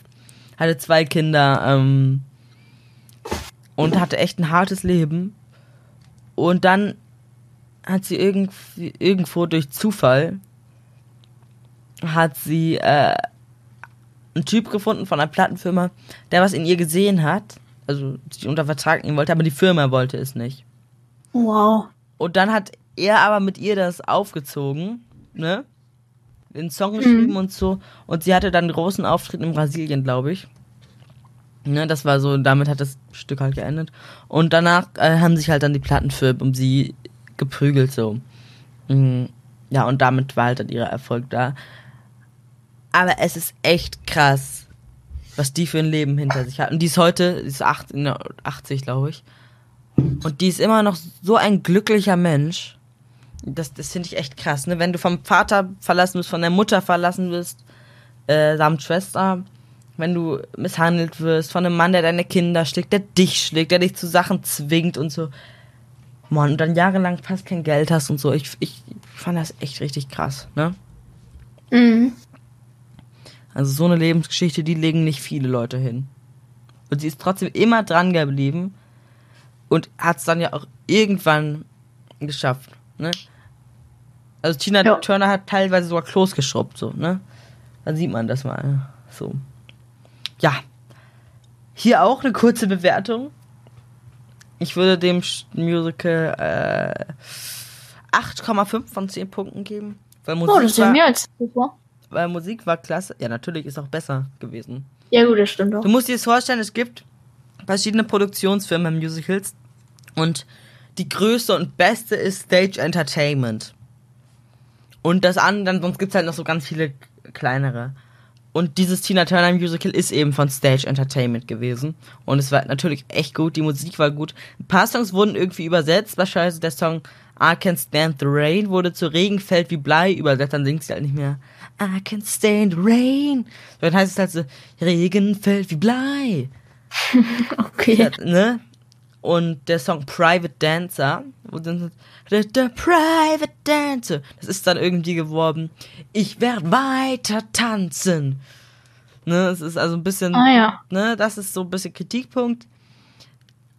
Hatte zwei Kinder, ähm, und hatte echt ein hartes Leben. Und dann hat sie irgendwie, irgendwo durch Zufall hat sie äh, einen Typ gefunden von einer Plattenfirma, der was in ihr gesehen hat. Also sie unter Vertrag nehmen wollte, aber die Firma wollte es nicht. Wow. Und dann hat er aber mit ihr das aufgezogen, ne? Den Song geschrieben mhm. und so. Und sie hatte dann einen großen Auftritt in Brasilien, glaube ich. Ne, das war so, damit hat das Stück halt geendet. Und danach äh, haben sich halt dann die Plattenfirmen um sie geprügelt, so. Mhm. Ja, und damit war halt dann ihr Erfolg da. Aber es ist echt krass, was die für ein Leben hinter sich hat. Und die ist heute, die ist 80, glaube ich. Und die ist immer noch so ein glücklicher Mensch. Das, das finde ich echt krass, ne? Wenn du vom Vater verlassen bist, von der Mutter verlassen bist, äh, samt Schwester, wenn du misshandelt wirst von einem Mann, der deine Kinder schlägt, der dich schlägt, der dich zu Sachen zwingt und so. Mann, und dann jahrelang fast kein Geld hast und so. Ich, ich fand das echt richtig krass, ne? Mhm. Also so eine Lebensgeschichte, die legen nicht viele Leute hin. Und sie ist trotzdem immer dran geblieben und hat es dann ja auch irgendwann geschafft, ne? Also Tina ja. Turner hat teilweise sogar Klos geschrubbt, so, ne? Dann sieht man das mal, so. Ja. Hier auch eine kurze Bewertung. Ich würde dem Musical äh, 8,5 von 10 Punkten geben. Weil Musik oh, das ist ja mehr als super. Weil Musik war klasse. Ja, natürlich ist auch besser gewesen. Ja, gut, das stimmt auch. Du musst dir das vorstellen, es gibt verschiedene Produktionsfirmen Musicals. Und die größte und beste ist Stage Entertainment. Und das andere, sonst gibt es halt noch so ganz viele kleinere. Und dieses Tina Turner Musical ist eben von Stage Entertainment gewesen. Und es war natürlich echt gut, die Musik war gut. Ein paar Songs wurden irgendwie übersetzt, beispielsweise der Song I Can't Stand the Rain wurde zu Regen fällt wie Blei übersetzt, dann singt sie halt nicht mehr I Can't Stand the Rain. Dann heißt es halt so, Regen fällt wie Blei. okay. Ja, ne? Und der Song Private Dancer, wo dann the Private Dancer, das ist dann irgendwie geworden, ich werde weiter tanzen. Ne, es ist also ein bisschen, ah, ja. ne, das ist so ein bisschen Kritikpunkt.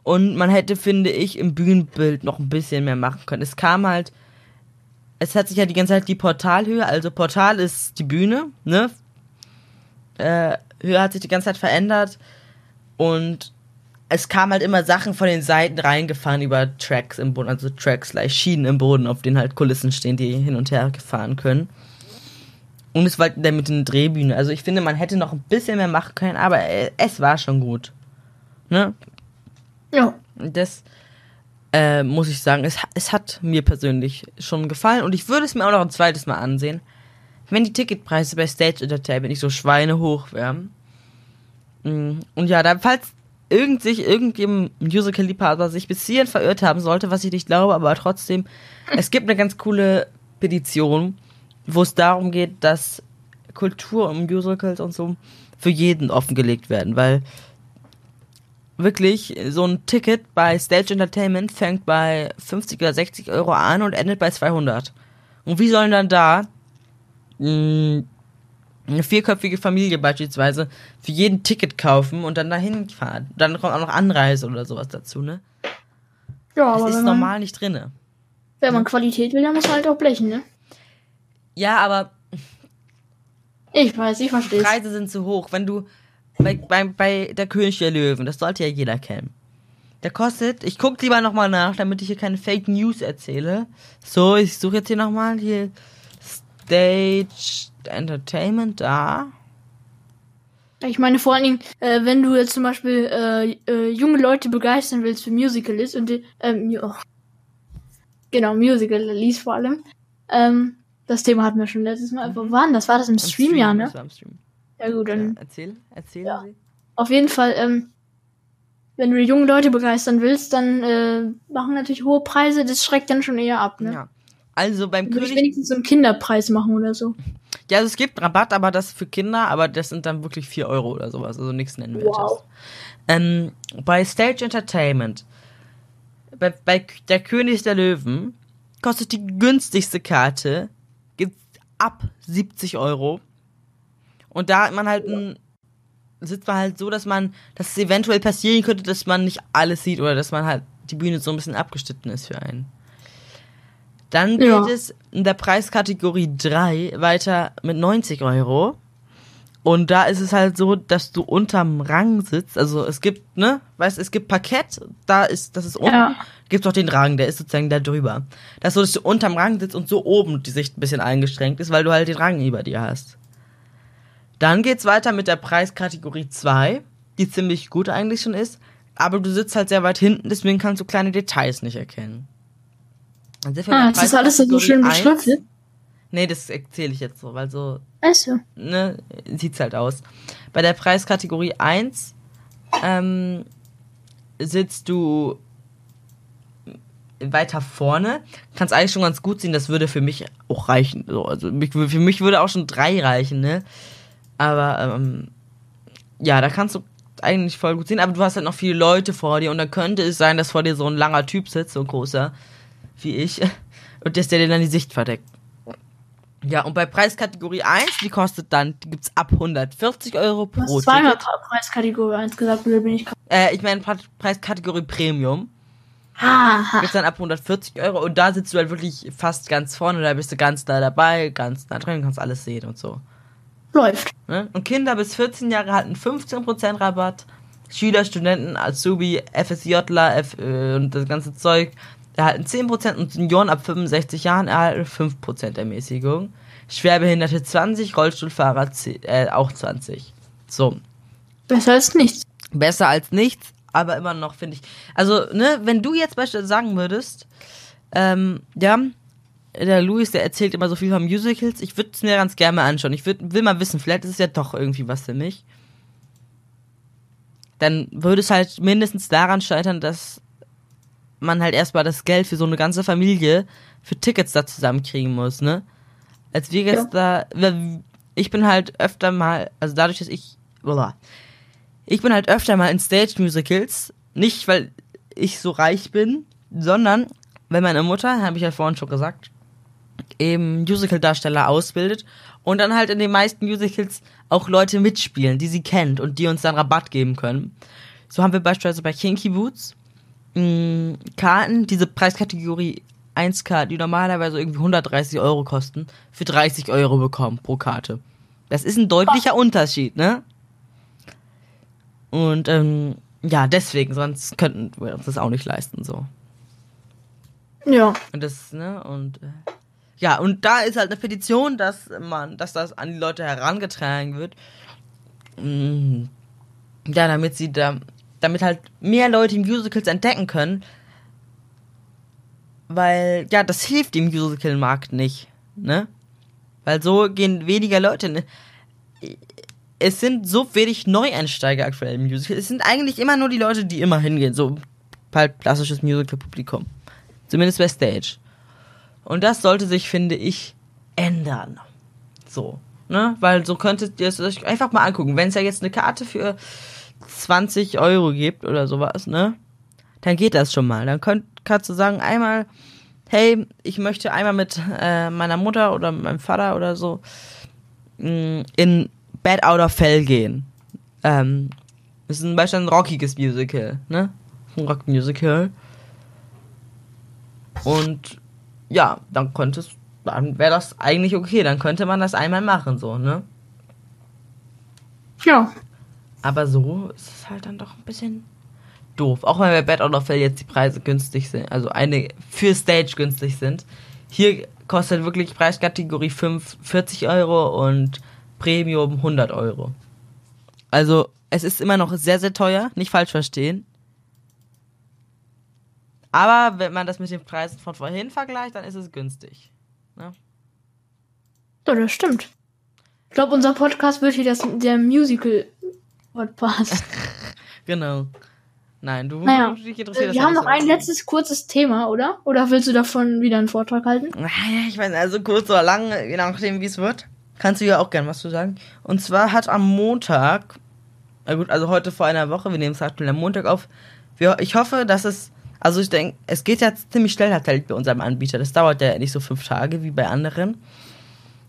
Und man hätte, finde ich, im Bühnenbild noch ein bisschen mehr machen können. Es kam halt, es hat sich ja die ganze Zeit die Portalhöhe, also Portal ist die Bühne, ne? Äh, Höhe hat sich die ganze Zeit verändert und es kam halt immer Sachen von den Seiten reingefahren über Tracks im Boden, also Tracks, like Schienen im Boden, auf denen halt Kulissen stehen, die hin und her gefahren können. Und es war halt dann mit den Drehbühne. Also ich finde, man hätte noch ein bisschen mehr machen können, aber es war schon gut. Ne? Ja. Das äh, muss ich sagen, es, es hat mir persönlich schon gefallen und ich würde es mir auch noch ein zweites Mal ansehen, wenn die Ticketpreise bei Stage Entertainment nicht so schweinehoch wären. Mm, und ja, da, falls irgend sich irgendein Musical-Liebhaber sich bis hierhin verirrt haben sollte, was ich nicht glaube, aber trotzdem, es gibt eine ganz coole Petition, wo es darum geht, dass Kultur und Musicals und so für jeden offengelegt werden, weil wirklich so ein Ticket bei Stage Entertainment fängt bei 50 oder 60 Euro an und endet bei 200. Und wie sollen dann da mh, eine vierköpfige Familie beispielsweise für jeden Ticket kaufen und dann dahin fahren? Dann kommt auch noch Anreise oder sowas dazu, ne? Ja, Das aber ist wenn man, normal nicht drinne. wenn man Qualität will, dann muss man halt auch blechen, ne? Ja, aber Ich weiß, ich verstehe. Preise sind zu hoch. Wenn du bei, bei, bei der König der Löwen, das sollte ja jeder kennen. Der kostet, ich guck lieber nochmal nach, damit ich hier keine Fake News erzähle. So, ich suche jetzt hier nochmal hier Stage Entertainment da. Ich meine vor allen Dingen, äh, wenn du jetzt zum Beispiel äh, äh, junge Leute begeistern willst für Musical.ly und die, ähm, oh. genau, Musical.ly vor allem. Ähm, das Thema hatten wir schon letztes Mal. Wo waren das? War das im Im Stream, ja, ne? Stream. Ja gut, dann Ja, erzähl, erzählen Ja. Sie. auf jeden Fall, ähm, wenn du die jungen Leute begeistern willst, dann äh, machen natürlich hohe Preise, das schreckt dann schon eher ab, ne? Ja. Also beim Würde ich König wenigstens so einen Kinderpreis machen oder so. Ja, also es gibt Rabatt, aber das für Kinder, aber das sind dann wirklich 4 Euro oder sowas, also nichts Nennwertes. Wow. Ähm, bei Stage Entertainment, bei, bei der König der Löwen, kostet die günstigste Karte ab 70 Euro. Und da hat man halt ein, sitzt man halt so, dass man, dass es eventuell passieren könnte, dass man nicht alles sieht oder dass man halt die Bühne so ein bisschen abgeschnitten ist für einen. Dann geht Ja. es in der Preiskategorie 3 weiter mit 90 Euro. Und da ist es halt so, dass du unterm Rang sitzt. Also es gibt, ne, weißt, es gibt Parkett, da ist, das ist unten. Ja. Gibt auch den Rang, der ist sozusagen da drüber. Das ist so, dass du unterm Rang sitzt und so oben die Sicht ein bisschen eingeschränkt ist, weil du halt den Rang über dir hast. Dann geht's weiter mit der Preiskategorie 2, die ziemlich gut eigentlich schon ist. Aber du sitzt halt sehr weit hinten, deswegen kannst du kleine Details nicht erkennen. Dann sind wir Ah, das ist alles so schön beschriftet. 1. Nee, das erzähle ich jetzt so, weil so Also. ne, sieht's halt aus. Bei der Preiskategorie 1 ähm, sitzt du weiter vorne. Kannst eigentlich schon ganz gut sehen, das würde für mich auch reichen. So, also für mich würde auch schon drei reichen, ne? Aber ähm, ja, da kannst du eigentlich voll gut sehen, aber du hast halt noch viele Leute vor dir und dann könnte es sein, dass vor dir so ein langer Typ sitzt, so ein großer, wie ich, und dass der dir dann die Sicht verdeckt. Ja, und bei Preiskategorie 1, die kostet dann, die gibt's ab 140 Euro Du pro hast zweimal Preiskategorie 1 gesagt, oder bin ich Äh, ich meine Pre- Preiskategorie Premium. Aha. Gibt's dann ab 140 Euro und da sitzt du halt wirklich fast ganz vorne, da bist du ganz da dabei, ganz nah drin, kannst alles sehen und so. Läuft. Ne? Und Kinder bis 14 Jahre hatten 15% Rabatt. Schüler, Studenten, Azubi, FSJler F, äh, und das ganze Zeug erhalten 10% und Senioren ab 65 Jahren erhalten 5% Ermäßigung. Schwerbehinderte 20, Rollstuhlfahrer 10, äh, auch 20. So, Besser als nichts. besser als nichts, aber immer noch finde ich. Also, ne, wenn du jetzt beispielsweise sagen würdest, ähm, ja, der Louis, der erzählt immer so viel von Musicals, ich würde es mir ganz gerne mal anschauen. Ich würd, will mal wissen, vielleicht ist es ja doch irgendwie was für mich. Dann würde es halt mindestens daran scheitern, dass man halt erstmal das Geld für so eine ganze Familie für Tickets da zusammenkriegen muss, ne? Als wir jetzt da, ich bin halt öfter mal, also dadurch, dass ich, boah, ich bin halt öfter mal in Stage-Musicals, nicht weil ich so reich bin, sondern weil meine Mutter, habe ich ja vorhin schon gesagt, eben Musical-Darsteller ausbildet und dann halt in den meisten Musicals auch Leute mitspielen, die sie kennt und die uns dann Rabatt geben können. So haben wir beispielsweise bei Kinky Boots mh, Karten, diese Preiskategorie 1K, die normalerweise irgendwie 130 Euro kosten, für 30 Euro bekommen pro Karte. Das ist ein deutlicher Unterschied, ne? Und ähm, ja, deswegen, sonst könnten wir uns das auch nicht leisten, so. Ja. Und das, ne, und äh, ja, und da ist halt eine Petition, dass man, dass das an die Leute herangetragen wird. Mm, Ja, damit sie da, damit halt mehr Leute Musicals entdecken können. Weil, ja, das hilft dem Musical-Markt nicht, ne? Weil so gehen weniger Leute, ne? Es sind so wenig Neueinsteiger aktuell im Musical. Es sind eigentlich immer nur die Leute, die immer hingehen, so halt klassisches Musical-Publikum. Zumindest bei Stage. Und das sollte sich, finde ich, ändern. So. ne? Weil so könntet ihr es euch einfach mal angucken. Wenn es ja jetzt eine Karte für 20 Euro gibt oder sowas, ne? Dann geht das schon mal. Dann könnt, kannst du sagen, einmal, hey, ich möchte einmal mit äh, meiner Mutter oder meinem Vater oder so mh, in Bad Out of Fell gehen. Ähm, das ist zum Beispiel ein rockiges Musical, ne? Ein Rockmusical. Und ja, dann könnte es, dann wäre das eigentlich okay, dann könnte man das einmal machen, so, ne? Ja. Aber so ist es halt dann doch ein bisschen doof. Auch wenn bei Bad Out of Hell jetzt die Preise günstig sind, also eine für Stage günstig sind. Hier kostet wirklich Preiskategorie 5 40 Euro und Premium 100 Euro. Also es ist immer noch sehr, sehr teuer, nicht falsch verstehen. Aber wenn man das mit den Preisen von vorhin vergleicht, dann ist es günstig. Ne? Ja, das stimmt. Ich glaube, unser Podcast wird hier das, der Musical-Podcast. Genau. Nein, du Naja, dich interessiert das Wir haben noch ein letztes kurzes Thema, oder? Oder willst du davon wieder einen Vortrag halten? Naja, ich meine, also kurz oder lang, je nachdem, wie es wird, kannst du ja auch gern was zu sagen. Und zwar hat am Montag, na gut, also heute vor einer Woche, wir nehmen es aktuell am Montag auf, wir, ich hoffe, dass es, also ich denke, es geht ja ziemlich schnell tatsächlich bei unserem Anbieter. Das dauert ja nicht so fünf Tage wie bei anderen.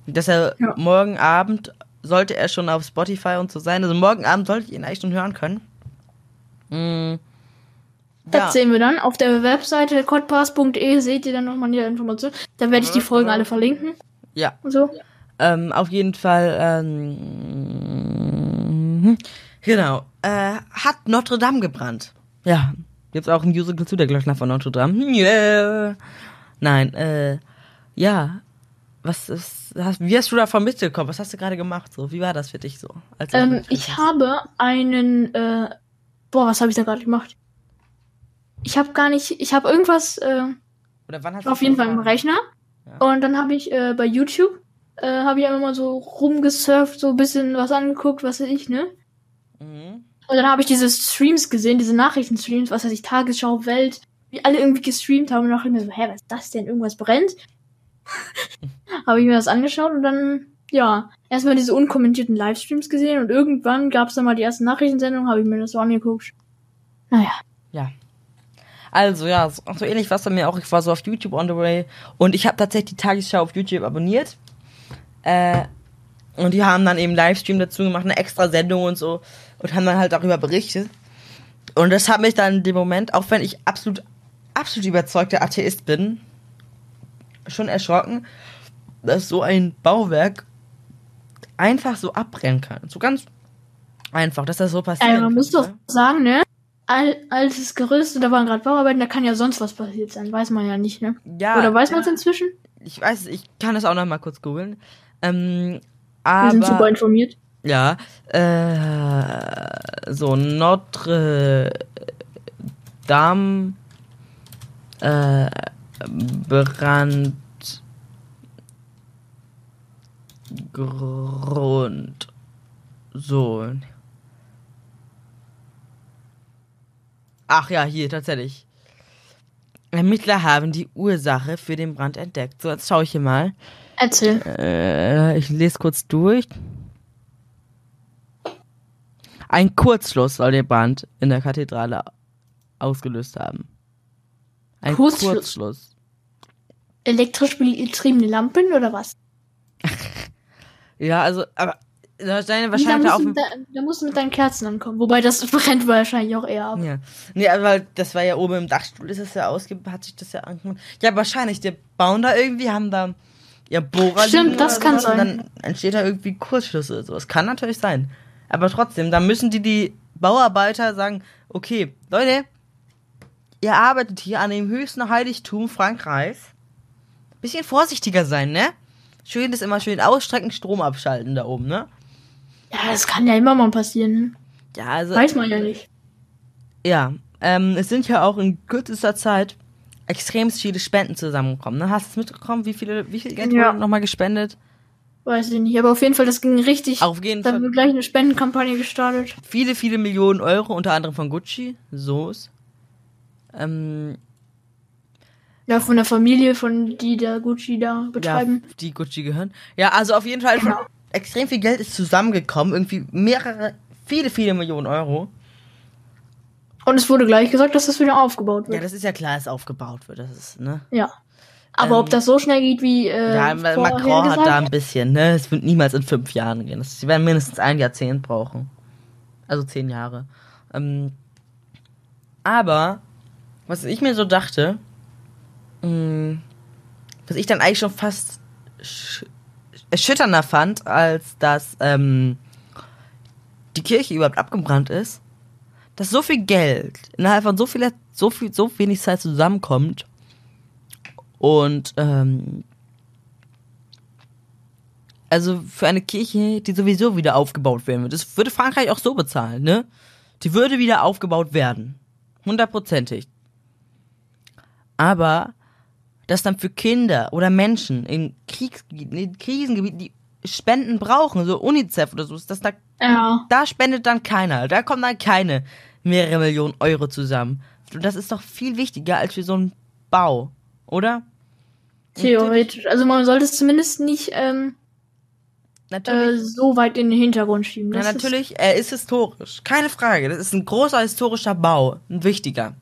Dass er Ja. morgen Abend sollte er schon auf Spotify und so sein. Also morgen Abend sollte ich ihn eigentlich schon hören können. Mm. Das sehen wir dann. Auf der Webseite codpass.de seht ihr dann nochmal die Informationen. Da werde ich die Folgen alle verlinken. ja. Und so. Ähm, auf jeden Fall, ähm, genau, äh, hat Notre Dame gebrannt. Ja, gibt's auch ein Musical zu, der Glöckner von Notre Dame. Yeah. Nein, äh, ja, was ist, hast, wie hast du davon mitbekommen? Was hast du gerade gemacht? So, wie war das für dich so? Ähm, ich habe einen, äh, boah, was habe ich da gerade gemacht? Ich habe gar nicht, ich habe irgendwas, äh, Oder wann hast auf jeden Fall im? Rechner. Ja. Und dann habe ich äh, bei YouTube, äh, habe ich einfach mal so rumgesurft, so ein bisschen was angeguckt, was weiß ich, ne? Mhm. Und dann habe ich diese Streams gesehen, diese Nachrichtenstreams, was weiß ich, Tagesschau, Welt, wie alle irgendwie gestreamt haben und dachte ich mir so, hä, was ist das denn? Irgendwas brennt? Habe ich mir das angeschaut und dann, ja, erstmal diese unkommentierten Livestreams gesehen und irgendwann gab es dann mal die erste Nachrichtensendung, habe ich mir das so angeguckt. Naja. Ja. Also ja, so, so ähnlich war es bei mir auch. Ich war so auf YouTube on the way und ich habe tatsächlich die Tagesschau auf YouTube abonniert. Äh, und die haben dann eben Livestream dazu gemacht, eine extra Sendung und so und haben dann halt darüber berichtet. Und das hat mich dann in dem Moment, auch wenn ich absolut, absolut überzeugter Atheist bin, schon erschrocken, dass so ein Bauwerk einfach so abbrennen kann. So ganz einfach, dass das so passiert. Ey, man muss doch sagen, ne? All, altes Gerüst, da waren gerade Bauarbeiten, da kann ja sonst was passiert sein, weiß man ja nicht, ne? Ja, Oder weiß man es inzwischen? ich weiß, es, ich kann das auch noch mal kurz googeln. Ähm, Wir sind super aber informiert. ja, äh, so Notre Dame äh, Brand Grund so. Ach ja, hier tatsächlich. Ermittler haben die Ursache für den Brand entdeckt. So, jetzt schaue ich hier mal. Erzähl. Äh, ich lese kurz durch. Ein Kurzschluss soll den Brand in der Kathedrale ausgelöst haben. Ein Kurzschluss? Kurzschluss. Elektrisch betriebene Lampen oder was? Ja, also, aber wahrscheinlich, Da musst, auf de- da musst du mit deinen Kerzen ankommen. Wobei das brennt wahrscheinlich auch eher ab. Ja. Nee, weil das war ja oben im Dachstuhl, ist es ja ausge hat sich das ja angeguckt. Ja, wahrscheinlich, die bauen da irgendwie, haben da ihr Bohrer Stimmt, das kann sowas und sein. dann entsteht da irgendwie Kurzschlüsse oder sowas. Kann natürlich sein. Aber trotzdem, da müssen die die Bauarbeiter sagen, okay, Leute, ihr arbeitet hier an dem höchsten Heiligtum Frankreichs. Bisschen vorsichtiger sein, ne? Schön ist immer schön ausstrecken, Strom abschalten da oben, ne? Ja, das kann ja immer mal passieren. ne? Ja, also. Weiß man ja nicht. Ja, ähm, es sind ja auch in kürzester Zeit extrem viele Spenden zusammengekommen. Ne? Hast du es mitbekommen? Wie viele, wie viel Geld Ja. wurde nochmal gespendet? Weiß ich nicht. Aber auf jeden Fall, das ging richtig. Auf jeden Da Fall wird gleich eine Spendenkampagne gestartet. viele, viele Millionen Euro, unter anderem von Gucci. So ist. Ähm, Ja, von der Familie, von die da Gucci da ja, betreiben. die Gucci gehören. Ja, also auf jeden Fall Genau. extrem viel Geld ist zusammengekommen, irgendwie mehrere, viele, viele Millionen Euro. Und es wurde gleich gesagt, dass das wieder aufgebaut Ja, wird. das ist ja klar, dass aufgebaut wird. Das ist, ne? Ja. Aber ob das so schnell geht wie äh, Ja, Macron hat da ein bisschen, ne? Es wird niemals in fünf Jahren gehen. Sie werden mindestens ein Jahrzehnt brauchen. Also zehn Jahre. Ähm, aber, was ich mir so dachte, mh, was ich dann eigentlich schon fast sch- erschütternder fand, als dass ähm, die Kirche überhaupt abgebrannt ist, dass so viel Geld innerhalb von so viel, so viel, so wenig Zeit zusammenkommt und ähm, also für eine Kirche, die sowieso wieder aufgebaut werden wird. Das würde Frankreich auch so bezahlen, ne? Die würde wieder aufgebaut werden. Hundertprozentig. Aber dass dann für Kinder oder Menschen in Kriegsgebieten, in Krisengebieten, die Spenden brauchen, so UNICEF oder so, dass da, Ja. da spendet dann keiner. Da kommen dann keine mehrere Millionen Euro zusammen. Und das ist doch viel wichtiger als für so einen Bau, oder? Theoretisch. Also man sollte es zumindest nicht ähm, Natürlich. äh, so weit in den Hintergrund schieben. Ja, Das natürlich, er ist historisch. Keine Frage. Das ist ein großer historischer Bau. Ein wichtiger.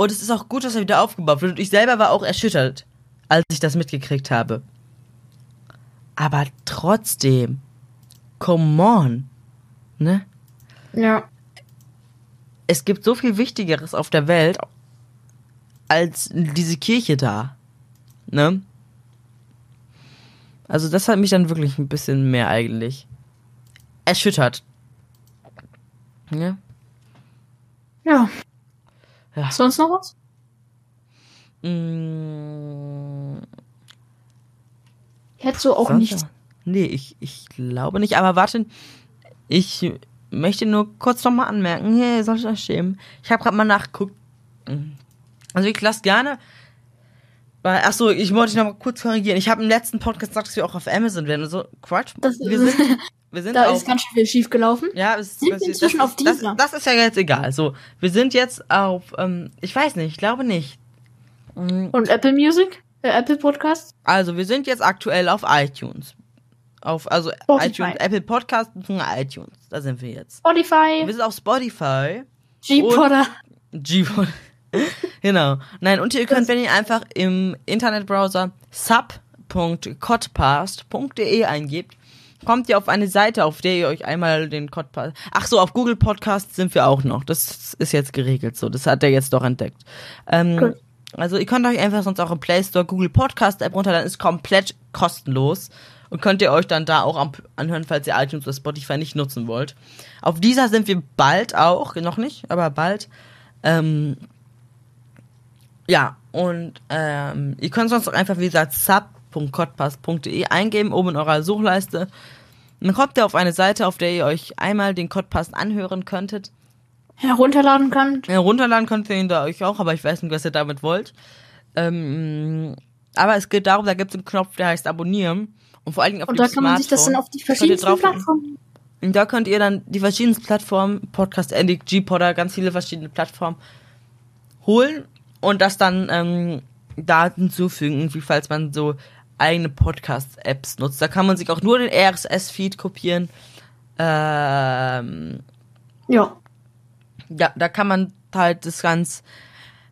Und es ist auch gut, dass er wieder aufgebaut wird. Und ich selber war auch erschüttert, als ich das mitgekriegt habe. Aber trotzdem, come on. Ne? Ja. Es gibt so viel Wichtigeres auf der Welt als diese Kirche da. Ne? Also das hat mich dann wirklich ein bisschen mehr eigentlich erschüttert. Ja. Ja. Ja. Sonst noch was? Mm, Hättest du auch sonst nichts. Nee, ich, ich glaube nicht. Aber warte, ich möchte nur kurz noch mal anmerken, hier ihr solltet euch schämen. Ich habe gerade mal nachgeguckt. Also ich lasse gerne. Bei, ach so, ich wollte dich noch mal kurz korrigieren. Ich habe im letzten Podcast gesagt, dass wir auch auf Amazon werden. So, Quatsch. Das, wir sind, wir sind da auf, ist ganz schön viel schief gelaufen. Ja, es, Sind wir das, inzwischen das, auf das, Deezer? das ist ja jetzt egal. So, wir sind jetzt auf, ähm, ich weiß nicht, ich glaube nicht. Mm, Und Apple Music? Äh, Apple Podcast? Also, wir sind jetzt aktuell auf iTunes. Auf, also Spotify. iTunes, Apple Podcast bzw. iTunes. Da sind wir jetzt. Spotify? Wir sind auf Spotify. G-Podder? G Genau. Nein, und ihr könnt, wenn ihr einfach im Internetbrowser sub.codpast.de eingebt, kommt ihr auf eine Seite, auf der ihr euch einmal den Codpast. Ach so, auf Google Podcasts sind wir auch noch. Das ist jetzt geregelt so. Das hat er jetzt doch entdeckt. Ähm, Gut. also ihr könnt euch einfach sonst auch im Play Store Google Podcast App runterladen. Ist komplett kostenlos. Und könnt ihr euch dann da auch anhören, falls ihr iTunes oder Spotify nicht nutzen wollt. Auf dieser sind wir bald auch, noch nicht, aber bald. Ähm, ja, und ähm, ihr könnt sonst auch einfach, wie gesagt, sub.codpass.de eingeben, oben in eurer Suchleiste. Dann kommt ihr auf eine Seite, auf der ihr euch einmal den Codpass anhören könntet. Herunterladen kann. Herunterladen könnt ihr ihn da euch auch, aber ich weiß nicht, was ihr damit wollt. Ähm, aber es geht darum, da gibt es einen Knopf, der heißt Abonnieren. Und vor allen Dingen auf Und dem da kann man sich das dann auf die könnt verschiedensten draufdrücken. Plattformen. Und da könnt ihr dann die verschiedensten Plattformen, Podcast Addict, G-Podder, ganz viele verschiedene Plattformen holen und das dann ähm, da hinzufügen, irgendwie, falls man so eigene Podcast-Apps nutzt. Da kann man sich auch nur den RSS-Feed kopieren. Ähm, Ja. ja, da kann man halt das ganz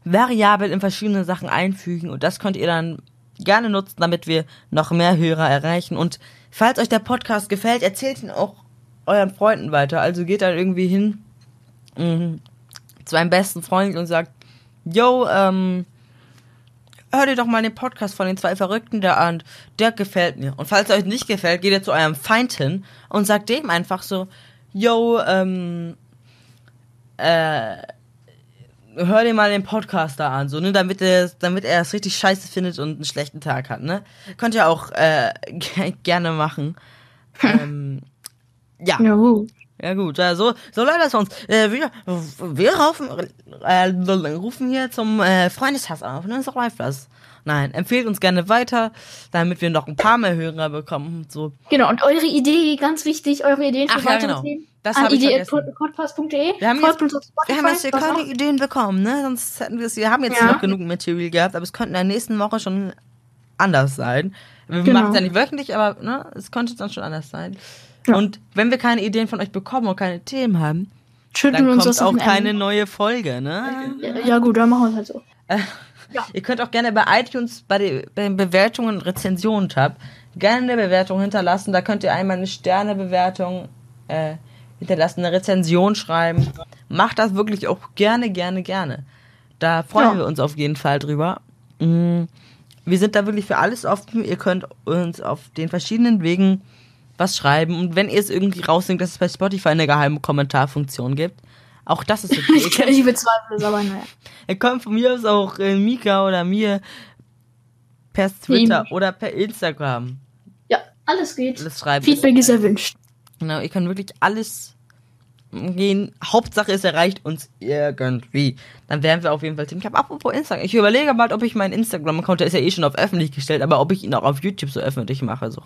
variabel in verschiedene Sachen einfügen und das könnt ihr dann gerne nutzen, damit wir noch mehr Hörer erreichen. Und falls euch der Podcast gefällt, erzählt ihn auch euren Freunden weiter. Also geht dann irgendwie hin mh, zu einem besten Freund und sagt, yo, ähm, hör dir doch mal den Podcast von den zwei Verrückten da an. Der gefällt mir. Und falls euch nicht gefällt, geht ihr zu eurem Feind hin und sagt dem einfach so, yo, ähm, äh, hör dir mal den Podcast da an, so, ne, damit er, damit er es richtig scheiße findet und einen schlechten Tag hat, ne? Könnt ihr auch, äh, ge- gerne machen. ähm, ja. Gut. Ja gut, ja, so, so leider ist uns. Äh, wir, wir rufen, äh, rufen hier zum äh, Freundeshass auf, ne? So läuft das. Nein, empfehlt uns gerne weiter, damit wir noch ein paar mehr Hörer bekommen. So. Genau, und eure Idee, ganz wichtig, eure Ideen für Ach ja, weitere genau. Themen Das an hab ich idee vergessen. podcast.de. Wir haben jetzt- Wir haben jetzt keine? Ideen bekommen, ne? Sonst hätten wir es, wir haben jetzt Ja. noch genug Material gehabt, aber es könnte in der nächsten Woche schon anders sein. Wir Genau. machen es ja nicht wöchentlich, aber ne, es könnte dann schon anders sein. Ja. Und wenn wir keine Ideen von euch bekommen und keine Themen haben, Schütten dann wir uns kommt auch keine Ärmel. neue Folge, ne? Ja, ja gut, dann machen wir es halt so. Ihr könnt auch gerne bei iTunes bei, den- bei den Bewertungen und Rezensionen-Tab gerne eine Bewertung hinterlassen. Da könnt ihr einmal eine Sternebewertung äh, hinterlassen, eine Rezension schreiben. Macht das wirklich auch gerne, gerne, gerne. Da freuen Ja. wir uns auf jeden Fall drüber. Mm, Wir sind da wirklich für alles offen. Ihr könnt uns auf den verschiedenen Wegen was schreiben. Und wenn ihr es irgendwie rausnimmt, dass es bei Spotify eine geheime Kommentarfunktion gibt, auch das ist okay. Ich, ich bezweifle es, aber naja. Ihr könnt von mir aus auch äh, Mika oder mir per Twitter Ihm. oder per Instagram Ja, alles geht. alles schreiben. Feedback ist erwünscht. Genau, ihr könnt wirklich alles gehen. Hauptsache es erreicht uns irgendwie. Dann werden wir auf jeden Fall Team. Ich habe apropos Instagram. Ich überlege mal, ob ich meinen Instagram-Account, der ist ja eh schon auf öffentlich gestellt, aber ob ich ihn auch auf YouTube so öffentlich mache. So.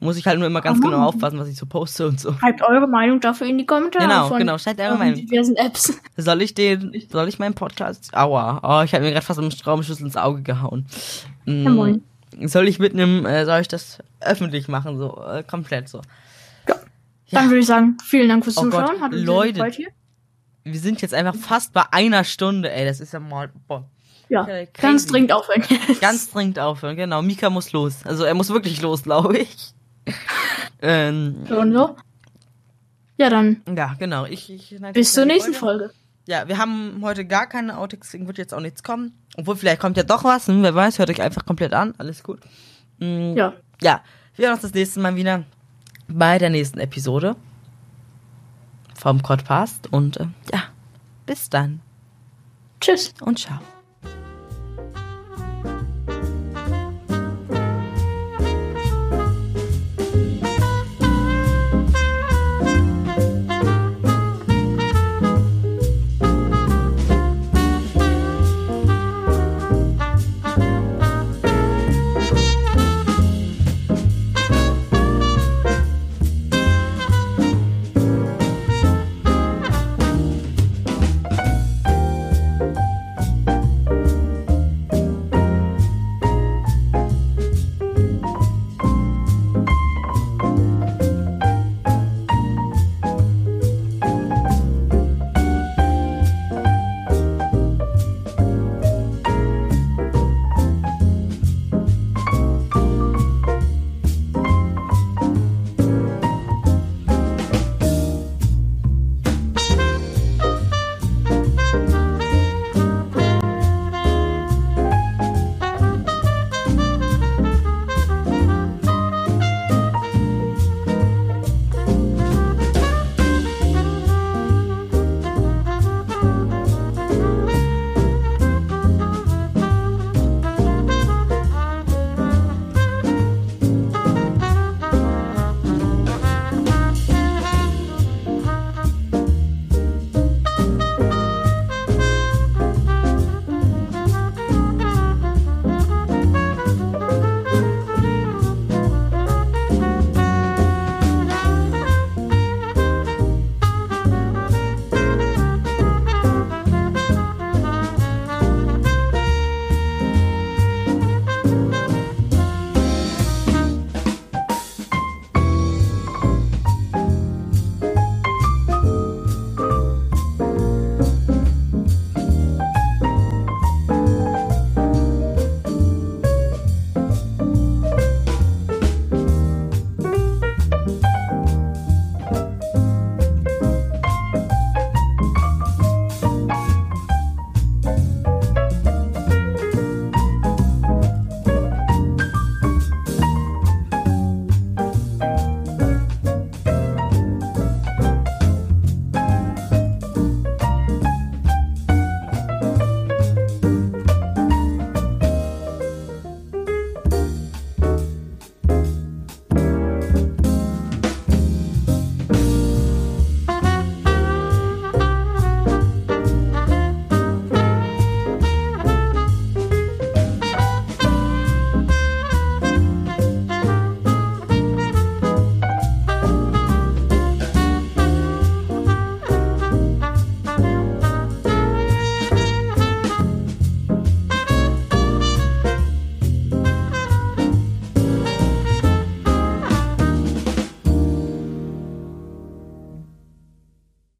Muss ich halt nur immer ganz Aha. genau aufpassen, was ich so poste und so. Schreibt eure Meinung dafür in die Kommentare. Genau, von genau, schreibt eure Meinung. diversen Apps. Soll ich den, soll ich meinen Podcast? Aua, oh, ich habe mir gerade fast einen Stromschlüssel ins Auge gehauen. Mm, Ja, moin. Soll ich mit einem, äh, soll ich das öffentlich machen, so äh, komplett so? Dann würde ich sagen, vielen Dank fürs Oh Gott, Zuschauen. Hat uns sehr Leute. Wir sind jetzt einfach fast bei einer Stunde, ey, das ist ja mal boah, Ja, ganz crazy. dringend aufhören. ganz dringend aufhören. Genau, Mika muss los. Also er muss wirklich los, glaube ich. Ähm, Und so. Ja, dann ja, genau. Ich, ich bis zur nächsten Folge. Ja, wir haben heute gar keine Outtakes, deswegen wird jetzt auch nichts kommen. Obwohl, vielleicht kommt ja doch was, hm, wer weiß, hört euch einfach komplett an, alles gut. Mm, Ja. ja, wir hören uns das nächste Mal wieder bei der nächsten Episode vom Podcast und äh, ja, bis dann Tschüss. und ciao.